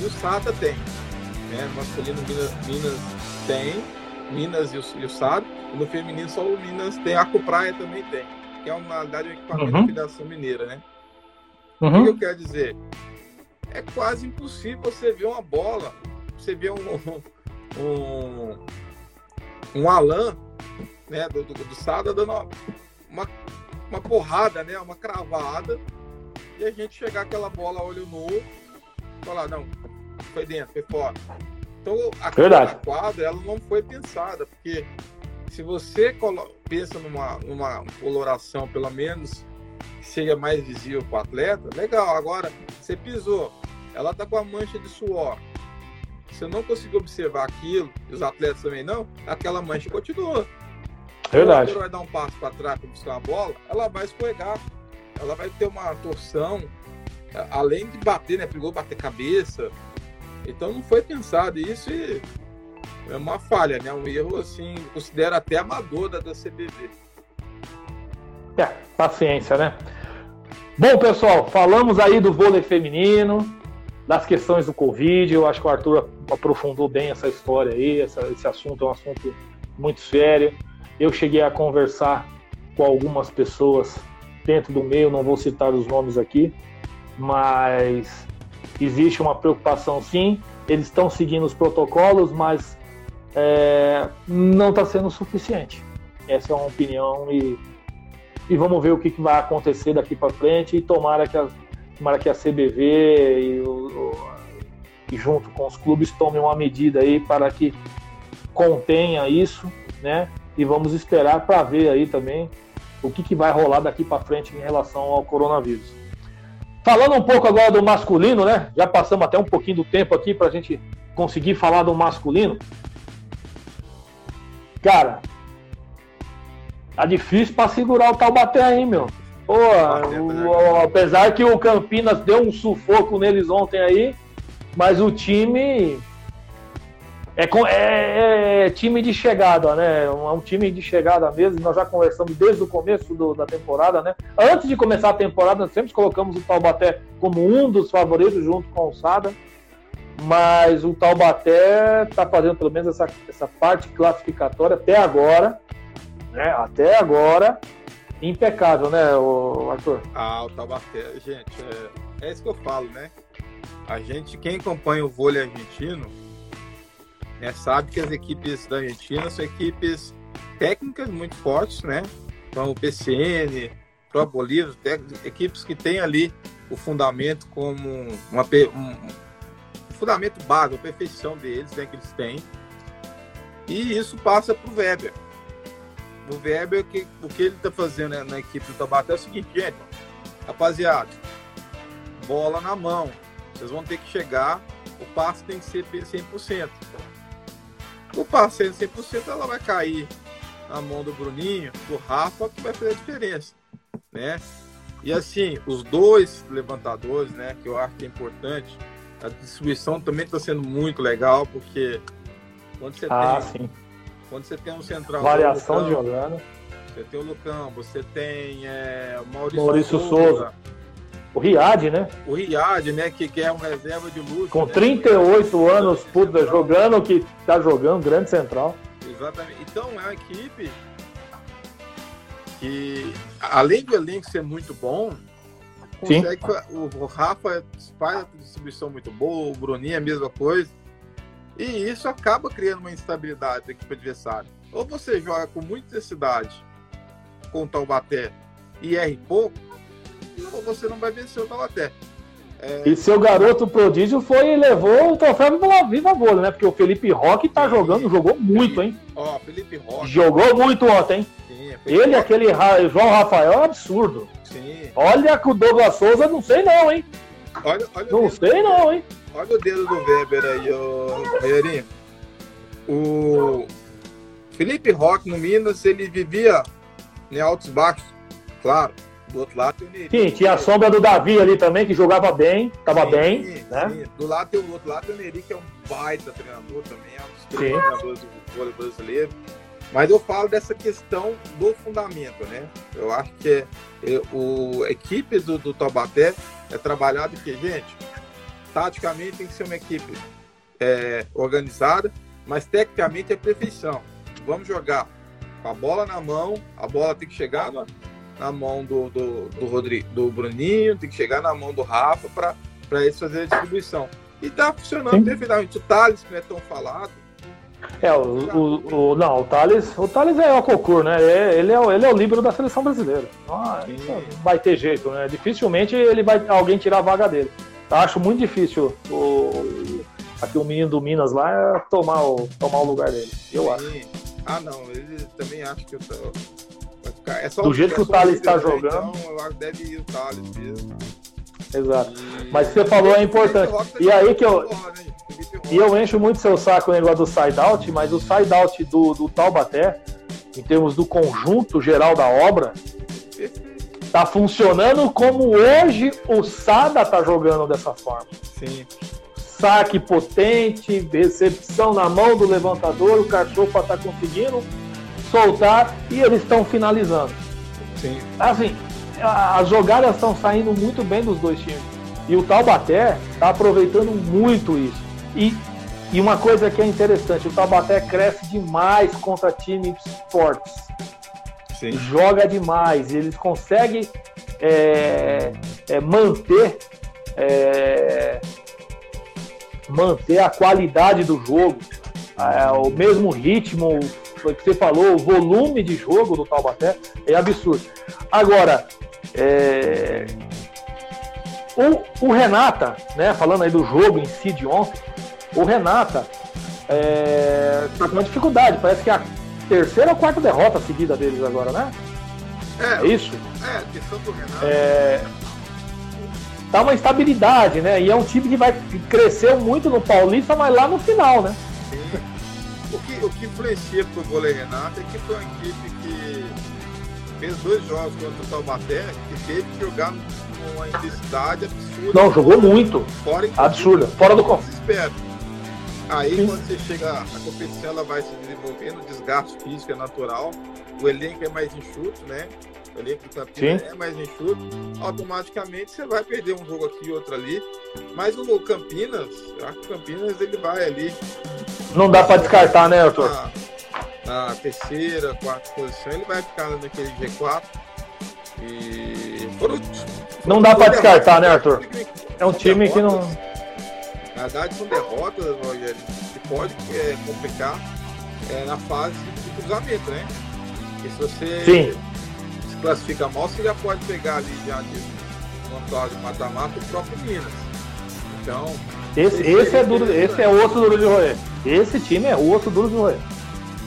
S3: e o SATA tem. Né? No masculino Minas, Minas tem, Minas e o, e o e no feminino só o Minas tem, a Copraia também tem, que é uma realidade um equipamento uhum. de Federação Mineira, né? Uhum. O que eu quero dizer? É quase impossível você ver uma bola, você ver um, *laughs* um, um Alan né, do, do, do Sada dando uma, uma porrada, né, uma cravada, e a gente chegar aquela bola olho nu, falar, não, foi dentro, foi fora. Então, a, Verdade. quadra, ela não foi pensada, porque se você pensa numa, numa coloração, pelo menos, que seja mais visível para o atleta, legal. Agora, você pisou, ela tá com a mancha de suor, você não conseguiu observar aquilo, e os atletas também não, aquela mancha continua.
S2: Verdade.
S3: Quando vai dar um passo para trás para buscar a bola, ela vai escorregar, ela vai ter uma torção, além de bater, né? Pegou bater cabeça. Então não foi pensado isso e é uma falha, né? Um erro assim, considero até amador da, da CBV.
S2: É, paciência, né? Bom, pessoal, falamos aí do vôlei feminino, das questões do Covid. Eu acho que o Arthur aprofundou bem essa história aí. Essa, esse assunto é um assunto muito sério. Eu cheguei a conversar com algumas pessoas dentro do meio, não vou citar os nomes aqui, mas existe uma preocupação sim. Eles estão seguindo os protocolos, mas é, não está sendo suficiente. Essa é uma opinião e, e vamos ver o que, que vai acontecer daqui para frente e tomara que as Tomara que a CBV e, o, e junto com os clubes tomem uma medida aí para que contenha isso, né? E vamos esperar para ver aí também o que, que vai rolar daqui para frente em relação ao coronavírus. Falando um pouco agora do masculino, né? Já passamos até um pouquinho do tempo aqui para a gente conseguir falar do masculino. Cara, tá difícil para segurar o Taubaté aí, meu. Pô, o, apesar que o Campinas deu um sufoco neles ontem aí, mas o time é, é, é, time de chegada, né? É um time de chegada mesmo. Nós já conversamos desde o começo do, da temporada, né? Antes de começar a temporada, nós sempre colocamos o Taubaté como um dos favoritos junto com o Sada. Mas o Taubaté está fazendo pelo menos essa, essa parte classificatória até agora, né? Até agora impecável, né, Arthur?
S3: Ah, o Taubaté, gente, é, é isso que eu falo, né? A gente, quem acompanha o vôlei argentino, né, sabe que as equipes da Argentina são equipes técnicas muito fortes, né? Então, o PCN, Pro Bolívia, equipes que têm ali o fundamento como uma, um, um fundamento básico, a perfeição deles, né, que eles têm. E isso passa para o Weber o Weber, o que, o que ele está fazendo né, na equipe do Tabaté é o seguinte, gente, rapaziada, bola na mão. Vocês vão ter que chegar, o passe tem que ser 100%. O passe sendo 100%, ela vai cair na mão do Bruninho, do Rafa, que vai fazer a diferença, né? E assim, os dois levantadores, né, que eu acho que é importante, a distribuição também está sendo muito legal, porque quando você ah, tem sim. Quando você tem um central.
S2: Variação Lucão, de jogando.
S3: Você tem o Lucão, você tem é, o Maurício,
S2: Maurício Souza. Souza. O Riad, né?
S3: O Riad, né? Que, que é um reserva de luxo.
S2: Com
S3: né?
S2: 38 anos, puta, jogando que tá jogando, grande central.
S3: Exatamente. Então é uma equipe que, além do elenco ser muito bom, consegue. Sim. O, o Rafa faz a distribuição muito boa, o Bruninho é a mesma coisa. E isso acaba criando uma instabilidade da equipe adversária. Ou você joga com muita intensidade com o Taubaté e erre pouco, ou você não vai vencer o Taubaté.
S2: É... E seu garoto prodígio foi e levou o troféu pela Viva Vôlei, né? Porque o Felipe Roque tá jogando, jogou muito, hein?
S3: Ó, Felipe Roque.
S2: Jogou muito ontem, hein? Sim, Ele, Roque. aquele João Rafael, é absurdo. Sim. Olha que o Douglas Souza, não sei não, hein? Olha, olha não sei não, hein?
S3: Olha o dedo do Weber aí, ô Rogerinho. O, Felipe Roque no Minas, ele vivia em altos e baixos, claro. Do outro lado tem o
S2: Neri. Sim, tinha a sombra do Davi ali também, que jogava bem, estava bem. Sim, né? Sim.
S3: Do, lado tem, o outro lado tem o Neri, que é um baita treinador também, é um dos treinadores do vôlei brasileiro. Mas eu falo dessa questão do fundamento, né? Eu acho que é, é, o, a equipe do, do Taubaté é trabalhada que, gente, taticamente tem que ser uma equipe é, organizada, mas tecnicamente é perfeição. Vamos jogar com a bola na mão, a bola tem que chegar na, na mão do, do, do, Rodrigo, do Bruninho, tem que chegar na mão do Rafa para eles fazerem a distribuição. E tá funcionando Sim. perfeitamente. O Thales, que não é tão falado.
S2: É, o, o, o, não, o Thales, o Thales é o concurso, né? É, ele, é, ele é o líbero da seleção brasileira. Não, vai ter jeito, né? Dificilmente ele vai alguém tirar a vaga dele. Acho muito difícil o, aqui o menino do Minas lá é tomar o, tomar o lugar dele. Eu Sim. acho.
S3: Ah, não, ele também acha que
S2: ficar... é só, do jeito é que o Thales está jogando.
S3: Então, deve ir o Thales mesmo.
S2: Exato. E... Mas você falou é importante. E aí que eu. E eu encho muito seu saco o negócio do side-out, mas o side-out do, do Taubaté, em termos do conjunto geral da obra, tá funcionando como hoje o Sada tá jogando dessa forma.
S3: Sim
S2: saque potente, recepção na mão do levantador, o Carchopa está conseguindo soltar e eles estão finalizando.
S3: Sim.
S2: Assim, as jogadas estão saindo muito bem dos dois times. E o Taubaté está aproveitando muito isso. E, e uma coisa que é interessante, o Taubaté cresce demais contra times fortes. Sim. Joga demais. Eles conseguem é, é, manter é, manter a qualidade do jogo, é, o mesmo ritmo que você falou, o volume de jogo do Taubaté é absurdo. Agora, é... o, o, Renata, né, falando aí do jogo em si de ontem, o Renata é... tá com uma dificuldade, parece que é a terceira ou quarta derrota seguida deles agora, né?
S3: É,
S2: é isso?
S3: É, a questão do Renata.
S2: É dá uma instabilidade, né? E é um time que vai crescer muito no Paulista, mas lá no final, né?
S3: Sim. O que, o que influencia pro goleiro Renato é que foi uma equipe que fez dois jogos contra o Taubaté que teve que jogar numa intensidade absurda.
S2: Não, jogou muito. Fora, absurda. Fora do
S3: desespero. Aí Sim. quando você chega, a competição ela vai se desenvolvendo, o desgaste físico é natural, o elenco é mais enxuto, né? o elenco do Campinas Sim. é mais enxuto, automaticamente você vai perder um jogo aqui e outro ali. Mas o Campinas, eu acho que o Campinas ele vai ali.
S2: Não dá para descartar, né, Arthur?
S3: Na, na, terceira, quarta posição, ele vai ficar naquele G4. E. Por,
S2: não dá para descartar, né, Arthur? É um time que não.
S3: Na verdade, são derrotas, Rogério, que pode é, complicar é, na fase de cruzamento, né? Porque se você.
S2: Sim
S3: classifica mal, você já pode pegar ali já de pontual de mata-mata o próprio Minas. Então.
S2: Esse, esse é duro, esse é osso duro de roer. Esse time é osso duro de roer.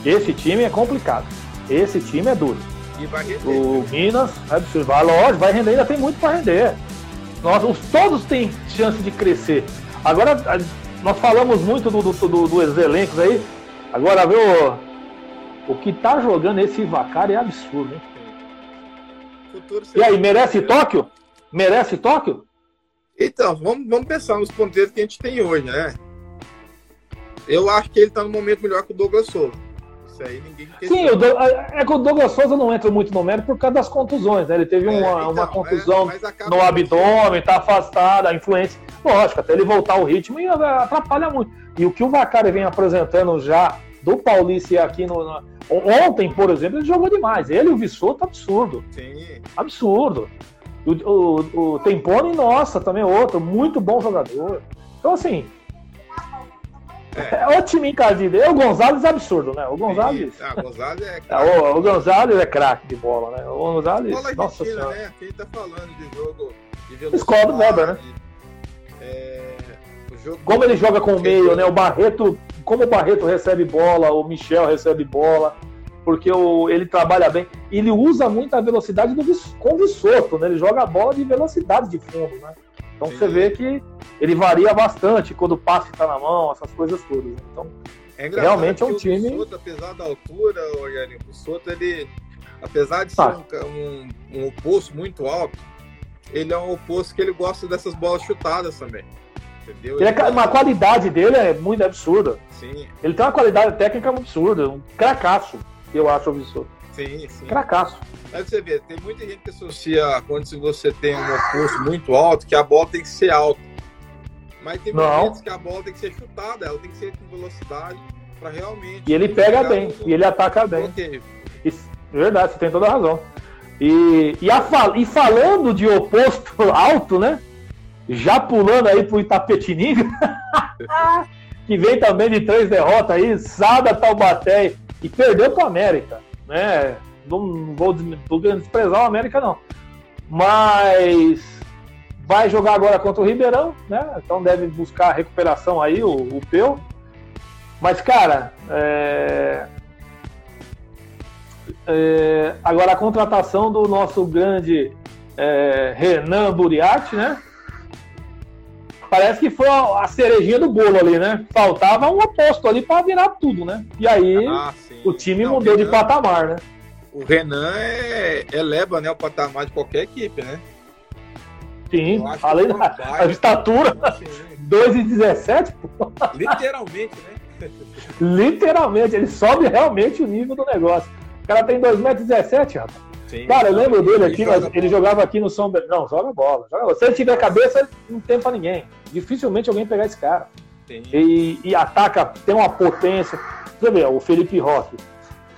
S2: Esse time é complicado. Esse time é duro.
S3: E vai render.
S2: O né? Minas, é vai, lógico, vai render, ainda tem muito para render. Nós, os, todos têm chance de crescer. Agora, nós falamos muito do, do, do, dos elencos aí. Agora, viu, o que tá jogando esse Vacari é absurdo, hein? E aí, merece Tóquio? Merece Tóquio?
S3: Então, vamos, vamos pensar nos ponteiros que a gente tem hoje, né? Eu acho que ele tá no momento melhor que o Douglas Souza. Isso aí ninguém
S2: Sim, o Do... é que o Douglas Souza não entra muito no mérito por causa das contusões, né? Ele teve uma, é, então, uma contusão no abdômen, tá afastado, a influência. Lógico, até ele voltar ao ritmo e atrapalha muito. E o que o Vacari vem apresentando já do Paulista aqui no, Ontem, por exemplo, ele jogou demais. Ele e o Vissoto, absurdo.
S3: Sim.
S2: Absurdo. O, o, o Tempone, nossa, também é outro, muito bom jogador. Então, assim, é, é o time encardido. O Gonzalez é absurdo, né? O Gonzalez.
S3: Ah, o Gonzalez é *laughs*
S2: craque. o, o Gonzalez é craque de bola, né? O Gonzalez.
S3: Bola nossa senhora. né? Quem tá falando de jogo de
S2: velocidade. Escola do Weber, né?
S3: É, jogo
S2: Como ele joga com o meio, né? O Barreto como o Barreto recebe bola, o Michel recebe bola, porque o, ele trabalha bem. Ele usa muito a velocidade do, com o Vissoto, né? Ele joga a bola de velocidade de fundo, né? Então você vê que ele varia bastante quando o passe está na mão, essas coisas todas. Então, É Realmente é um time.
S3: O Soto, apesar da altura, o Soto, ele, apesar de ser ah. um, um, um oposto muito alto, ele é um oposto que ele gosta dessas bolas chutadas também. Entendeu?
S2: Ele é, uma qualidade dele é muito absurda.
S3: Sim.
S2: Ele tem uma qualidade técnica absurda, um cracaço, eu acho, o Vissoto.
S3: Sim, sim.
S2: Cracaço.
S3: Mas você vê, tem muita gente que associa quando você tem um oposto muito alto, que a bola tem que ser alta. Mas tem momentos que a bola tem que ser chutada, ela tem que ser com velocidade para realmente.
S2: E ele pega bem, e ele ataca bem. Isso, verdade, você tem toda a razão. E, e, a, e falando de oposto *laughs* alto, né? Já pulando aí pro Itapetininga, *laughs* que vem também de três derrotas aí, Sada Taubaté e perdeu pro América, né? Não, não vou desprezar o América, não. Mas vai jogar agora contra o Ribeirão, né? Então deve buscar recuperação aí, o, o Peu. Mas, cara, é... É... agora a contratação do nosso grande é... Renan Buriati, né? Parece que foi a cerejinha do bolo ali, né? Faltava um oposto ali para virar tudo, né? E aí ah, o time Não, mudou Renan, de patamar, né?
S3: O Renan é, eleva né, o patamar de qualquer equipe, né?
S2: Sim, além da a estatura, 2,17,
S3: Literalmente, né?
S2: Literalmente, ele sobe realmente o nível do negócio. O cara tem 2,17m, rapaz. Sim, cara, eu lembro dele aqui, ele, ele jogava aqui no São Bernardo. Não, joga bola, joga bola. Se ele tiver cabeça, não tem pra ninguém. Dificilmente alguém pegar esse cara. E, e, ataca, tem uma potência. Você vê, o Felipe Roque.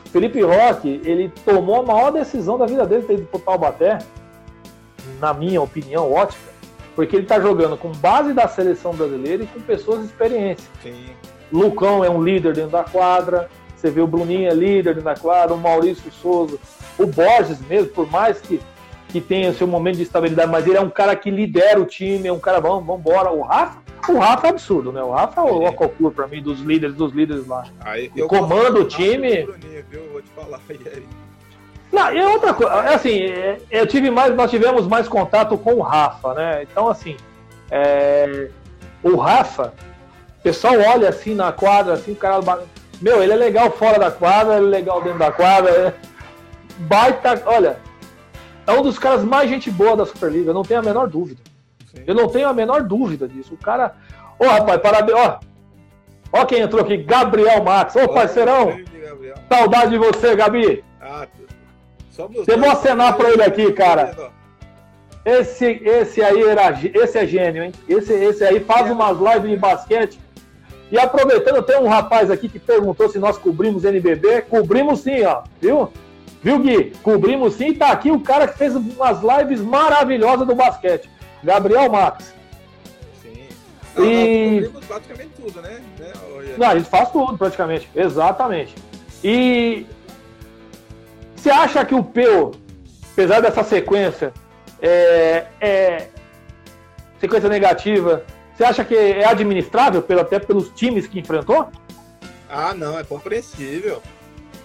S2: Felipe Roque, ele tomou a maior decisão da vida dele, ter ido pro Taubaté na minha opinião, ótica, porque ele está jogando com base da seleção brasileira e com pessoas experientes.
S3: Sim.
S2: Lucão é um líder dentro da quadra, você vê o Bruninho é líder dentro da quadra, o Maurício Souza, o Borges mesmo, por mais que, que tenha seu momento de estabilidade, mas ele é um cara que lidera o time, é um cara, vamos, vamos embora. O Rafa, o Rafa é absurdo, né? O Rafa é o é. Ococur para mim, dos líderes, dos líderes lá.
S3: Aí,
S2: comanda o time. Viu? Vou te falar, *laughs* não, e outra coisa, é assim, é, eu tive mais, nós tivemos mais contato com o Rafa, né? Então, assim, é, o Rafa, o pessoal olha assim na quadra, assim, o cara. Meu, ele é legal fora da quadra, ele é legal dentro da quadra. É, baita. Olha, é um dos caras mais gente boa da Superliga, eu não tenho a menor dúvida. Sim. Eu não tenho a menor dúvida disso. O cara. Ô, oh, rapaz, parabéns. Ó, ó quem entrou aqui, Gabriel Max. Ô, parceirão. Saudade de você, Gabi. Ah, eu vou acenar para ele aqui, cara. Esse, esse aí era, esse é gênio, hein? Esse, esse aí faz umas lives de basquete. E aproveitando, tem um rapaz aqui que perguntou se nós cobrimos NBB. Cobrimos sim, ó. Viu? Viu, Gui? Cobrimos sim. Tá aqui o cara que fez umas lives maravilhosas do basquete. Gabriel Max.
S3: Sim. Não, e... Nós cobrimos praticamente tudo, né? né
S2: Não, a gente faz tudo, praticamente. Exatamente. E você acha que o Peu, apesar dessa sequência, é, é, sequência negativa, você acha que é administrável pelo, até pelos times que enfrentou?
S3: Ah, não, é compreensível.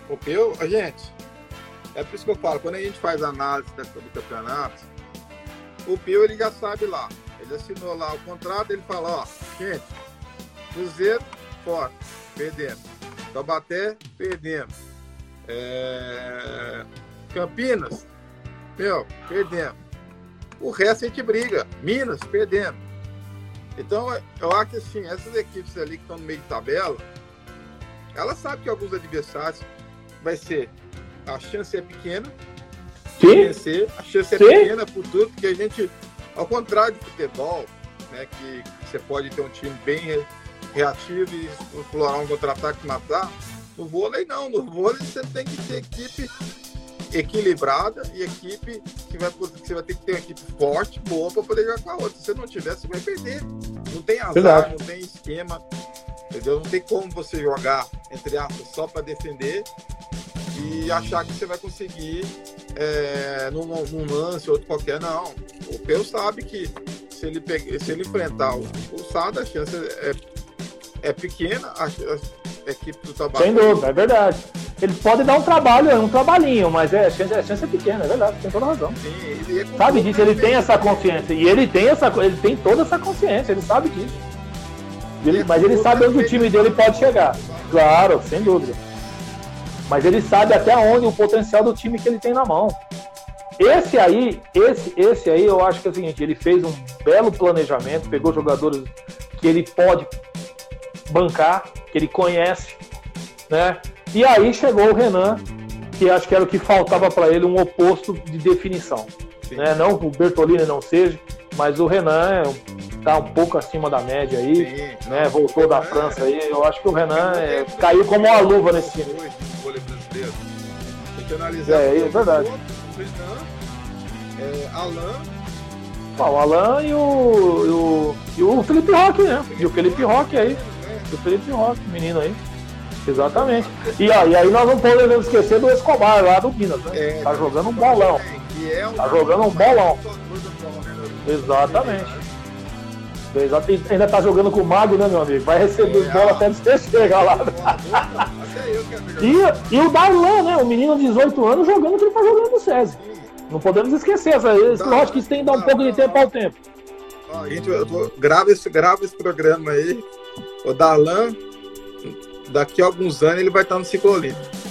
S3: O Peu, gente, é por isso que eu falo, quando a gente faz análise do campeonato, o Peu ele já sabe lá. Ele assinou lá o contrato, ele fala, ó, gente, Cruzeiro, fora, perdemos. Taubaté, perdemos. É... Campinas, meu, perdemos. O resto a gente briga. Minas, perdemos. Então, eu acho que assim, essas equipes ali que estão no meio de tabela, ela sabe que alguns adversários vai ser. A chance é pequena.
S2: Sim.
S3: Vencer, a chance é Sim. pequena por tudo, porque a gente, ao contrário de futebol, né, que você pode ter um time bem reativo e explorar um contra-ataque e matar, no vôlei, não. No vôlei, você tem que ter equipe equilibrada e equipe que vai, você vai ter que ter uma equipe forte, boa, para poder jogar com a outra. Se você não tiver, você vai perder. Não tem azar, Exato. não tem esquema, entendeu? Não tem como você jogar, entre aspas, só para defender e achar que você vai conseguir é, num, num lance ou outro qualquer, não. O Peu sabe que se ele, pegue, se ele enfrentar o, o Sada, a chance é, é pequena, a, a, equipe do Tabaco.
S2: Sem dúvida, é verdade. Eles podem dar um trabalho, um trabalhinho, mas é, a, chance, a chance é pequena, é verdade, tem toda razão. Sim, é sabe disso, ele tem essa consciência. E ele tem, essa, ele tem toda essa consciência, ele sabe disso. Ele, mas ele sabe onde o time dele pode chegar. Claro, sem dúvida. Mas ele sabe até onde o potencial do time que ele tem na mão. Esse aí, esse, esse aí, eu acho que é o seguinte, ele fez um belo planejamento, pegou jogadores que ele pode bancar, que ele conhece, né? E aí chegou o Renan, que acho que era o que faltava para ele, um oposto de definição. Né? Não o Bertolini não seja, mas o Renan está um pouco acima da média aí, Sim, né? Voltou da França aí. Eu acho que o Renan é, caiu como uma luva nesse time.
S3: Tem que analisar.
S2: É, é verdade.
S3: é, Alain.
S2: Ah, o Alan e o, e o, e o Felipe Roque, né? E o Felipe Roque aí. E o Felipe Roque, menino aí. Exatamente. E, ó, e aí nós não podemos esquecer do Escobar lá do Minas, né? É, tá jogando um bolão. Tá jogando um bolão. Exatamente. Exato. Ainda tá jogando com o Mago, né, meu amigo? Vai receber os bolas até você chegar lá. *laughs* e, e o Darlan, né? O menino de 18 anos jogando o que ele tá jogando no SESI. Não podemos esquecer essa. Lógico que isso tem que dar um pouco de tempo ao tempo.
S3: Ó, gente, eu tô, grava, esse, grava esse programa aí. O Darlan, daqui a alguns anos, ele vai estar no ciclo olímpico.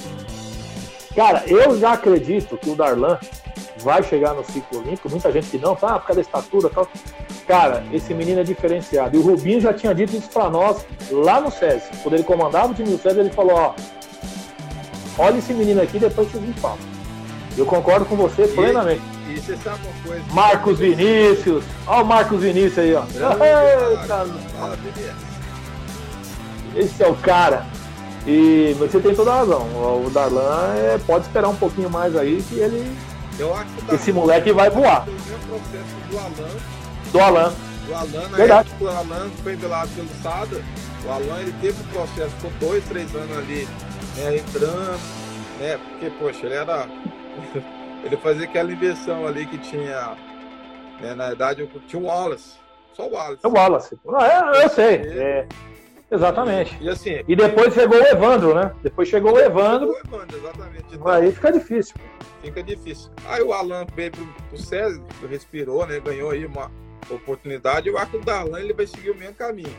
S2: Cara, eu já acredito que o Darlan vai chegar no ciclo olímpico. Muita gente que não, tá, por causa da estatura e tal. Cara, esse menino é diferenciado. E o Rubinho já tinha dito isso para nós lá no SESI. Quando ele comandava o time do SESI, ele falou: ó, olha esse menino aqui, depois vocês me falam. Eu concordo com você plenamente.
S3: E, você sabe uma coisa?
S2: Marcos Vinícius. Olha o Marcos Vinícius aí, ó. Esse é o cara. E você tem toda a razão. O Darlan é, pode esperar um pouquinho mais aí que ele.
S3: Eu acho que
S2: esse moleque vai voar.
S3: O mesmo processo do Alan.
S2: Do Alan.
S3: Do Alan, na Verdade. época o Alan foi lado pelo Sada. O Alan ele teve um processo, ficou dois, três anos ali né, entrando, né? Porque, poxa, ele era. *laughs* ele fazia aquela inversão ali que tinha. Né, na verdade, tinha o Wallace. Só o Wallace.
S2: O Wallace. É, eu sei. É. Exatamente.
S3: E, assim,
S2: e depois chegou o Evandro, né? Depois chegou o Evandro.
S3: O Evandro, exatamente.
S2: Então, aí fica difícil.
S3: Fica difícil. Aí o Alan veio pro, pro César, respirou, né? Ganhou aí uma oportunidade. Eu acho que o Darlan ele vai seguir o mesmo caminho.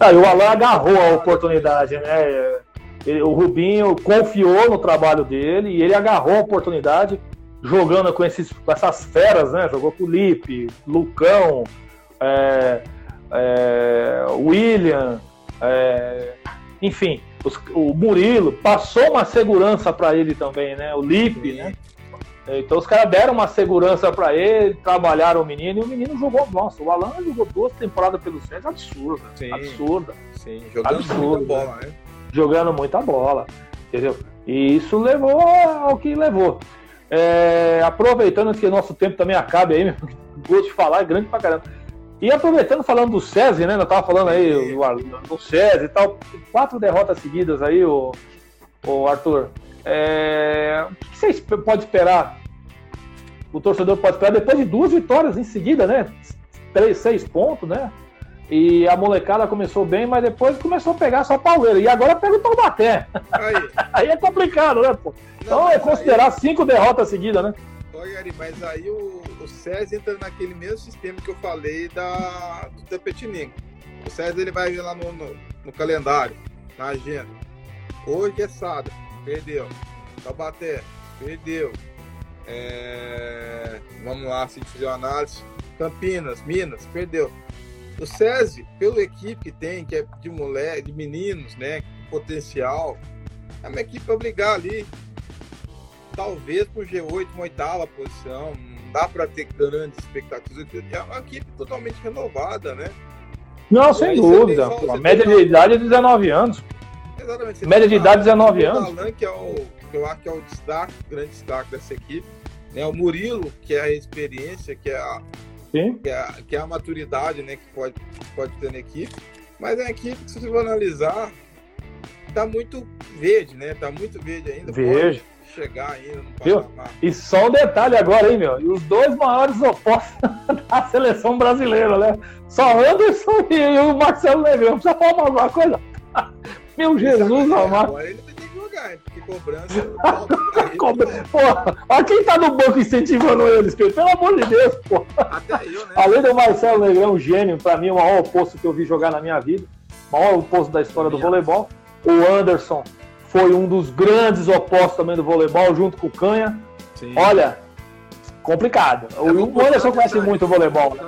S2: Ah, e o Alan agarrou a oportunidade, né? Ele, o Rubinho confiou no trabalho dele e ele agarrou a oportunidade jogando com, esses, com essas feras, né? Jogou com o Lipe, Lucão, é, é, William, é, enfim, os, o Murilo passou uma segurança para ele também, né? O Lipe, né? Então os caras deram uma segurança para ele, trabalharam o menino e o menino jogou. Nossa, o Alan jogou duas temporadas pelo centro, absurda. Sim, absurda.
S3: Sim, jogando absurda, muita bola, né?
S2: Jogando muita bola, entendeu? E isso levou ao que levou. É, aproveitando que o nosso tempo também acabe aí, *laughs* gosto de falar, é grande pra caramba. E aproveitando, falando do SESI, né? Eu tava falando aí do, do SESI e tal. Quatro derrotas seguidas aí, o, o Arthur. É, o que você pode esperar? O torcedor pode esperar depois de duas vitórias em seguida, né? Três, seis pontos, né? E a molecada começou bem, mas depois começou a pegar só pauleira. E agora pega o Taubaté. Aí. *laughs* aí é complicado, né, pô? Não, então é considerar aí... cinco derrotas seguidas, né?
S3: Olha, mas aí o, o César entra naquele mesmo sistema que eu falei da, do Tapetininho. O César ele vai ver lá no, no, no, calendário, na agenda. Hoje é sábado, perdeu. Taubaté, perdeu. É... Vamos lá, se fizer uma análise. Campinas, Minas, perdeu. O SESI, pela equipe que tem, que é de mulher, de meninos, né? Potencial, é uma equipe para brigar ali talvez para o G8, uma oitava posição, não dá para ter grandes expectativas. É uma equipe totalmente renovada, né?
S2: Não, sem dúvida. A média de idade é 19 anos.
S3: Exatamente.
S2: Média de idade 19 anos.
S3: O Alan, que é o que eu acho que é o destaque, o grande destaque dessa equipe. Né? O Murilo, que é a experiência, que é a. Que, é a, que é a maturidade né? que pode, pode ter na equipe. Mas é uma equipe que, se você for analisar, tá muito verde, né? Tá muito verde ainda.
S2: Verde.
S3: Pode, chegar ainda no
S2: Viu? E só um detalhe agora, hein, meu? E os dois maiores opostos *laughs* da seleção brasileira, né? Só Anderson e o Marcelo Negrão. Precisa falar alguma coisa? *laughs* Meu Jesus,
S3: amado. Agora ele vai ter que jogar? Porque cobrança. *laughs*
S2: pô, olha quem tá no banco incentivando eles, pelo amor de Deus, pô.
S3: Até eu, né?
S2: Além do Marcelo Negrão, um gênio, pra mim, o maior oposto que eu vi jogar na minha vida, o maior oposto da história do voleibol. O Anderson foi um dos grandes opostos também do voleibol, junto com o Canha. Sim. Olha, complicado. É o Anderson conhece muito o voleibol. Né?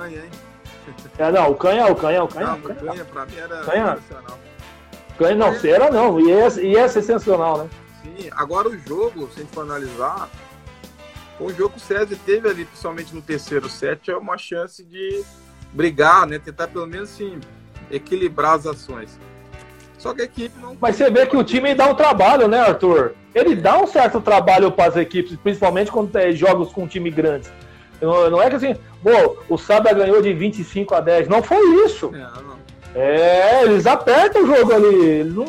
S2: Canha, é, não, o Canha, o Canha, o Canha. Não, o Canha, canha pra mim era canha. Canha não, era não, e é, e é sensacional, né?
S3: Sim, agora o jogo, se a gente for analisar, o jogo que o César teve ali, principalmente no terceiro set, é uma chance de brigar, né? Tentar pelo menos assim, equilibrar as ações. Só que a equipe não.
S2: Mas você vê que o time dá um trabalho, né, Arthur? Ele dá um certo trabalho para as equipes, principalmente quando tem jogos com time grande. Não, não é que assim, pô, o Sada ganhou de 25 a 10. Não foi isso. É, é eles apertam o jogo ali. Não...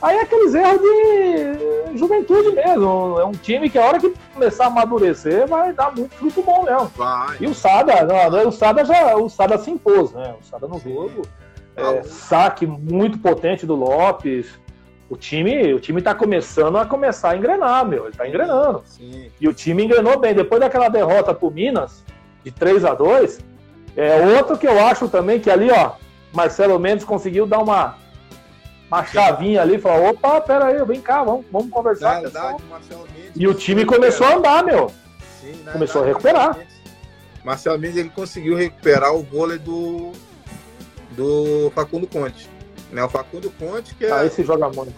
S2: Aí é aqueles erros de juventude mesmo. É um time que a hora que começar a amadurecer vai dar muito fruto bom mesmo. Vai. E o Sada, não, o Sada já, o Sada se impôs, né? O Sada no jogo é, saque muito potente do Lopes. O time, o time tá começando a começar a engrenar, meu. Ele tá engrenando. Sim. E o time engrenou bem. Depois daquela derrota pro Minas, de 3 a 2 é outro que eu acho também que ali, ó, Marcelo Mendes conseguiu dar uma, uma chavinha ali, falou, opa, pera aí, vem cá, vamos, vamos conversar. Verdade, e o time começou a andar, meu. Sim, começou a recuperar.
S3: Marcelo Mendes ele conseguiu recuperar o vôlei do do Facundo Conte. Né? O Facundo Conte que é.
S2: Ah, esse joga muito.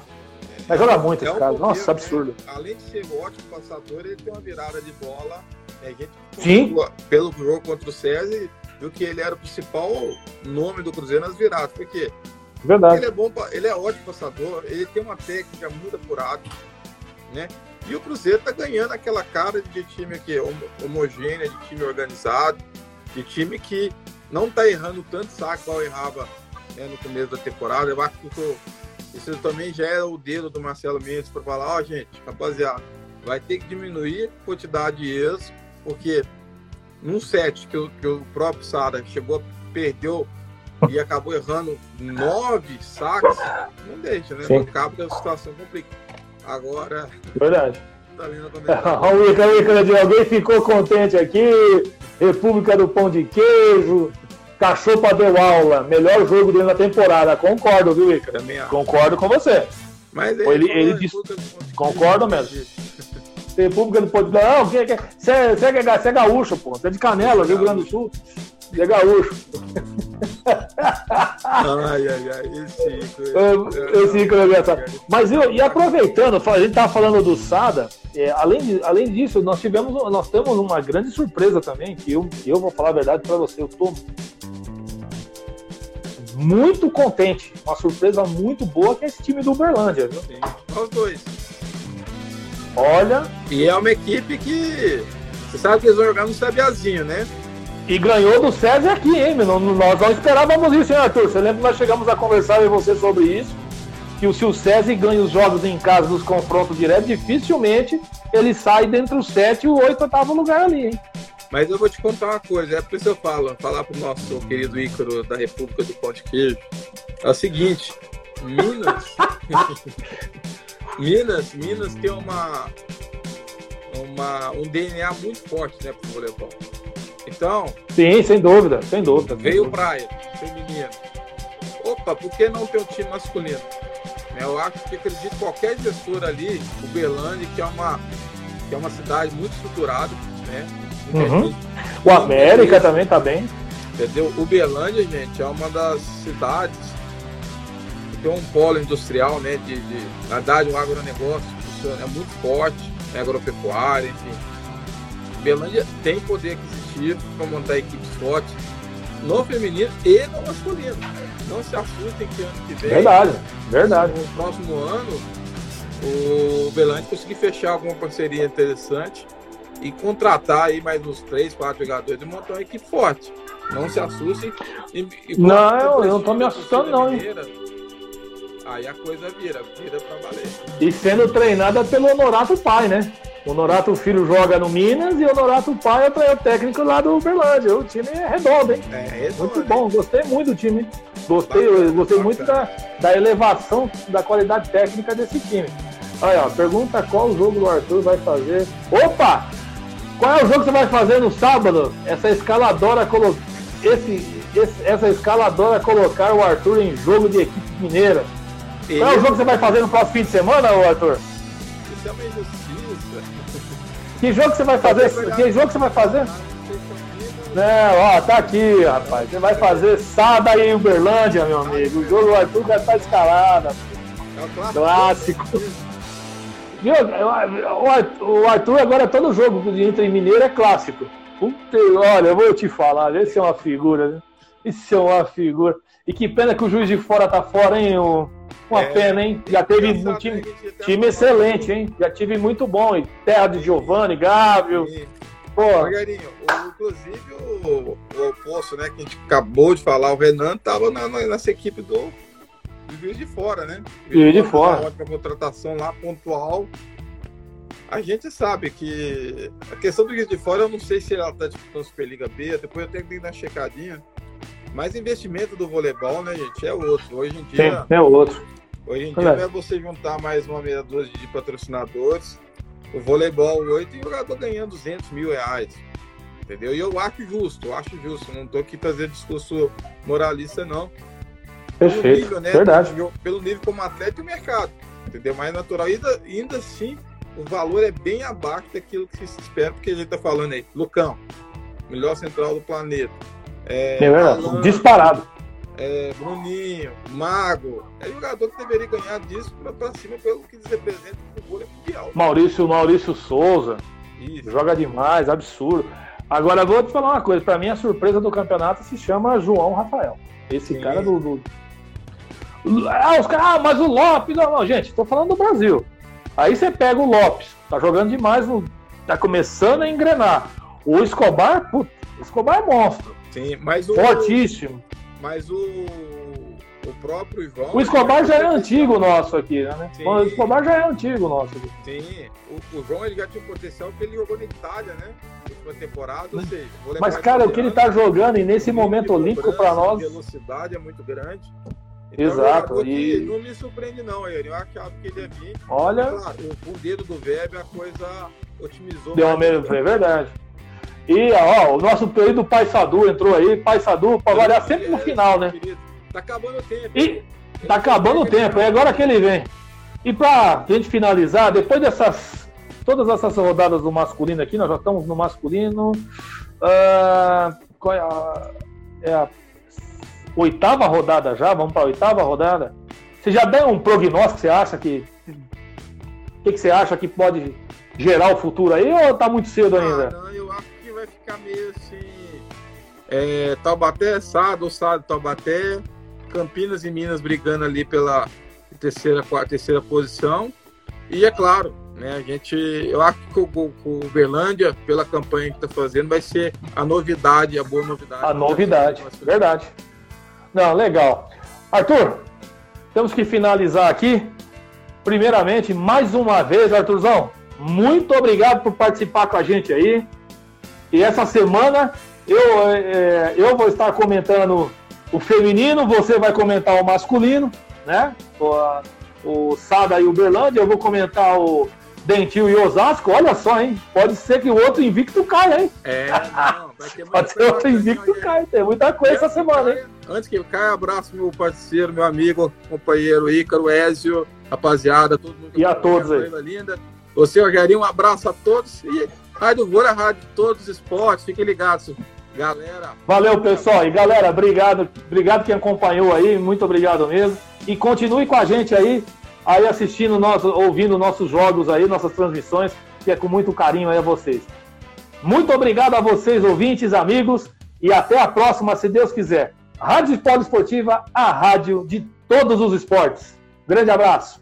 S2: Mas joga muito é esse cara. Nossa, absurdo.
S3: Né? Além de ser um ótimo passador, ele tem uma virada de bola. Né?
S2: Sim.
S3: Pelo jogo contra o César, viu que ele era o principal nome do Cruzeiro nas viradas. Porque
S2: Verdade.
S3: ele é bom, ele é ótimo passador, ele tem uma técnica muito apurada, né? E o Cruzeiro tá ganhando aquela cara de time aqui, homogênea, de time organizado, de time que não tá errando tanto saco qual errava né, no começo da temporada. Eu acho que isso também já era o dedo do Marcelo Mendes para falar, ó, oh, gente, rapaziada, vai ter que diminuir a quantidade de erros, porque num set que, que o próprio Sara chegou, perdeu e acabou errando nove saques, não deixa, né? Sim. Acaba que a situação complica. Agora.
S2: Verdade. Tá *laughs* Olha o alguém ficou contente aqui. República do Pão de Queijo, Cachopa deu aula, melhor jogo dele na temporada. Concordo, viu, Ica? Concordo com você.
S3: Mas
S2: ele, ele, ele disse. Concordo mesmo. República do Pão de Queijo. Não, você, você, é, você é gaúcho, pô. Você é de Canela, Rio Grande do Sul. Você é gaúcho.
S3: Ai, ai, ai, esse Ico.
S2: Esse Ico é engraçado. Mas eu, e aproveitando, a gente tava falando do Sada, é, além, de, além disso, nós tivemos, nós temos uma grande surpresa também, que eu, eu vou falar a verdade para você, eu tô muito contente. Uma surpresa muito boa que é esse time do Uberlândia, viu? Sim,
S3: os dois.
S2: Olha.
S3: E é uma equipe que. Você sabe que eles vão jogar no Sabiazinho, né?
S2: E ganhou do César aqui, hein? Nós não esperávamos isso, hein, Arthur? Você lembra que nós chegamos a conversar com você sobre isso? Que se o César ganha os jogos em casa dos confrontos diretos, dificilmente ele sai dentro do 7 e o 8 oitavo lugar ali, hein?
S3: Mas eu vou te contar uma coisa, é por isso eu falo, falar pro nosso querido Ícaro da República do Pão de Queijo. É o seguinte, Minas. *laughs* Minas, Minas tem uma, uma, um DNA muito forte, né, pro voleibol. Então.
S2: Sim, sem dúvida, sem dúvida.
S3: Veio praia, feminino. Opa, por que não ter um time masculino? Eu acho que acredito qualquer gestor ali, o Berlândia, que é uma, que é uma cidade muito estruturada, né?
S2: Uhum. O América também tá bem.
S3: Entendeu? Uberlândia, gente, é uma das cidades que tem um polo industrial, né? De, de, na verdade, um agronegócio é muito forte, é agropecuária, enfim. Uberlândia tem poder aquisitivo para montar equipes fortes no feminino e no masculino. Não se assustem que ano que vem.
S2: Verdade, verdade.
S3: No próximo ano, o Uberlândia conseguir fechar alguma parceria interessante e contratar aí mais uns três, quatro jogadores e montar uma equipe forte. Não se assustem. E,
S2: e não, eu não tô me assustando, não, hein?
S3: aí a coisa vira, vira pra valer.
S2: E sendo treinada pelo Honorato Pai, né? O Honorato Filho joga no Minas e o Honorato Pai é o técnico lá do Uberlândia. O time é redondo, hein? É, redondo, muito bom, gostei muito do time. Gostei, bacana, gostei bacana. muito da, da elevação da qualidade técnica desse time. Olha, ó, pergunta qual jogo o Arthur vai fazer. Opa! Qual é o jogo que você vai fazer no sábado? Essa escaladora colo... esse, esse, essa escaladora colocar o Arthur em jogo de equipe mineira. Qual é o jogo que você vai fazer no próximo fim de semana, Arthur?
S3: Isso é.
S2: Que jogo que você vai fazer? Que jogo que você vai fazer? Não, ó, tá aqui, rapaz. Você vai fazer Sada em Uberlândia, meu amigo. O jogo do Arthur vai estar escalado. É o clássico. Viu? O Arthur agora todo jogo entre Mineiro é clássico. Olha, eu vou te falar, esse é uma figura, né? Isso é uma figura. E que pena que o juiz de fora tá fora, hein? Uma é, pena, hein? Já teve um time, time excelente, hein? Já tive muito bom. Terra de Giovanni, Gávio.
S3: Pô. Inclusive o, o oposto, né? Que a gente acabou de falar, o Renan tava na, na, nessa equipe do, do juiz de fora, né?
S2: Juiz de fora.
S3: Ótima contratação lá, pontual. A gente sabe que a questão do juiz de fora, eu não sei se ela tá disputando Superliga B, depois eu tenho que ir na checadinha. Mas investimento do voleibol, né, gente, é outro. Hoje em dia.
S2: Sim, é outro.
S3: Hoje em dia é. não é você juntar mais uma meia dúzia de patrocinadores. O voleibol hoje tem jogador ganhando 200 mil reais. Entendeu? E eu acho justo, eu acho justo. Não estou aqui fazendo discurso moralista, não.
S2: Perfeito. Pelo nível, né, Verdade.
S3: Pelo nível como atleta e o mercado. Entendeu? Mais natural. Ainda, ainda assim, o valor é bem abaixo daquilo que se espera, porque a gente está falando aí. Lucão, melhor central do planeta
S2: é, é Alan, Disparado.
S3: É, Bruninho, Mago. É jogador que deveria ganhar disso para cima pelo que eles representam no vôlei mundial.
S2: Maurício, Maurício Souza. Isso. Joga demais, absurdo. Agora vou te falar uma coisa, para mim a surpresa do campeonato se chama João Rafael. Esse Sim. cara do, do... Ah, os caras, ah, mas o Lopes, não, não, gente, tô falando do Brasil. Aí você pega o Lopes, tá jogando demais, tá começando a engrenar. O Escobar, puta, o Escobar é monstro.
S3: Sim, mas o.
S2: Fortíssimo.
S3: Mas o. O próprio João.
S2: O Escobar já é antigo nosso aqui, né? Sim. O Escobar já é antigo nosso aqui.
S3: Sim. O, o João ele já tinha potencial porque ele jogou na Itália, né? Última temporada, ou seja.
S2: Mas, cara, o que ele tá jogando e nesse momento olímpico para nós.
S3: A velocidade é muito grande.
S2: Então, Exato.
S3: E... Não me surpreende, não, ele. Eu achava que ele ia vir.
S2: Olha.
S3: Claro, o, o dedo do Web a coisa otimizou.
S2: Deu uma é verdade. E ó, o nosso querido Pai Sadu entrou aí. Pai Sadu, para variar sempre no final, né?
S3: Tá acabando o tempo.
S2: E tá acabando o tempo, é agora que ele vem. E pra gente finalizar, depois dessas. Todas essas rodadas do masculino aqui, nós já estamos no masculino. Uh, qual é a, é a oitava rodada já? Vamos para a oitava rodada? Você já deu um prognóstico que você acha que. O que, que, você acha que pode gerar o futuro aí ou tá muito cedo ainda?
S3: Ah, não, eu ficar meio assim. É, Taubaté, Sado, Sado, Taubaté, Campinas e Minas brigando ali pela terceira, quarta, terceira posição. E é claro, né, a gente, eu acho que o, o pela campanha que está fazendo, vai ser a novidade, a boa novidade.
S2: A novidade, verdade. Não, legal. Arthur, temos que finalizar aqui. Primeiramente, mais uma vez, Arthurzão, muito obrigado por participar com a gente aí. E essa semana eu, é, eu vou estar comentando o feminino, você vai comentar o masculino, né? O, o Sada e o Berlândia, eu vou comentar o Dentil e Osasco. Olha só, hein? Pode ser que o outro invicto caia, hein?
S3: É, não, vai ter *laughs*
S2: Pode ser outro invicto caia. Tem muita coisa essa semana, hein?
S3: Antes que caia, abraço meu parceiro, meu amigo, companheiro Ícaro, Ézio, rapaziada, todo mundo.
S2: E a todos aí.
S3: Linda. Você, Rogerinho, um abraço a todos e Rádio Vôlei, a rádio de todos os esportes. Fiquem ligados, galera.
S2: Valeu, pessoal. E galera, obrigado. Obrigado quem acompanhou aí. Muito obrigado mesmo. E continue com a gente aí, aí assistindo, nosso, ouvindo nossos jogos aí, nossas transmissões, que é com muito carinho aí a vocês. Muito obrigado a vocês, ouvintes, amigos, e até a próxima, se Deus quiser. Rádio Esportiva, a rádio de todos os esportes. Grande abraço.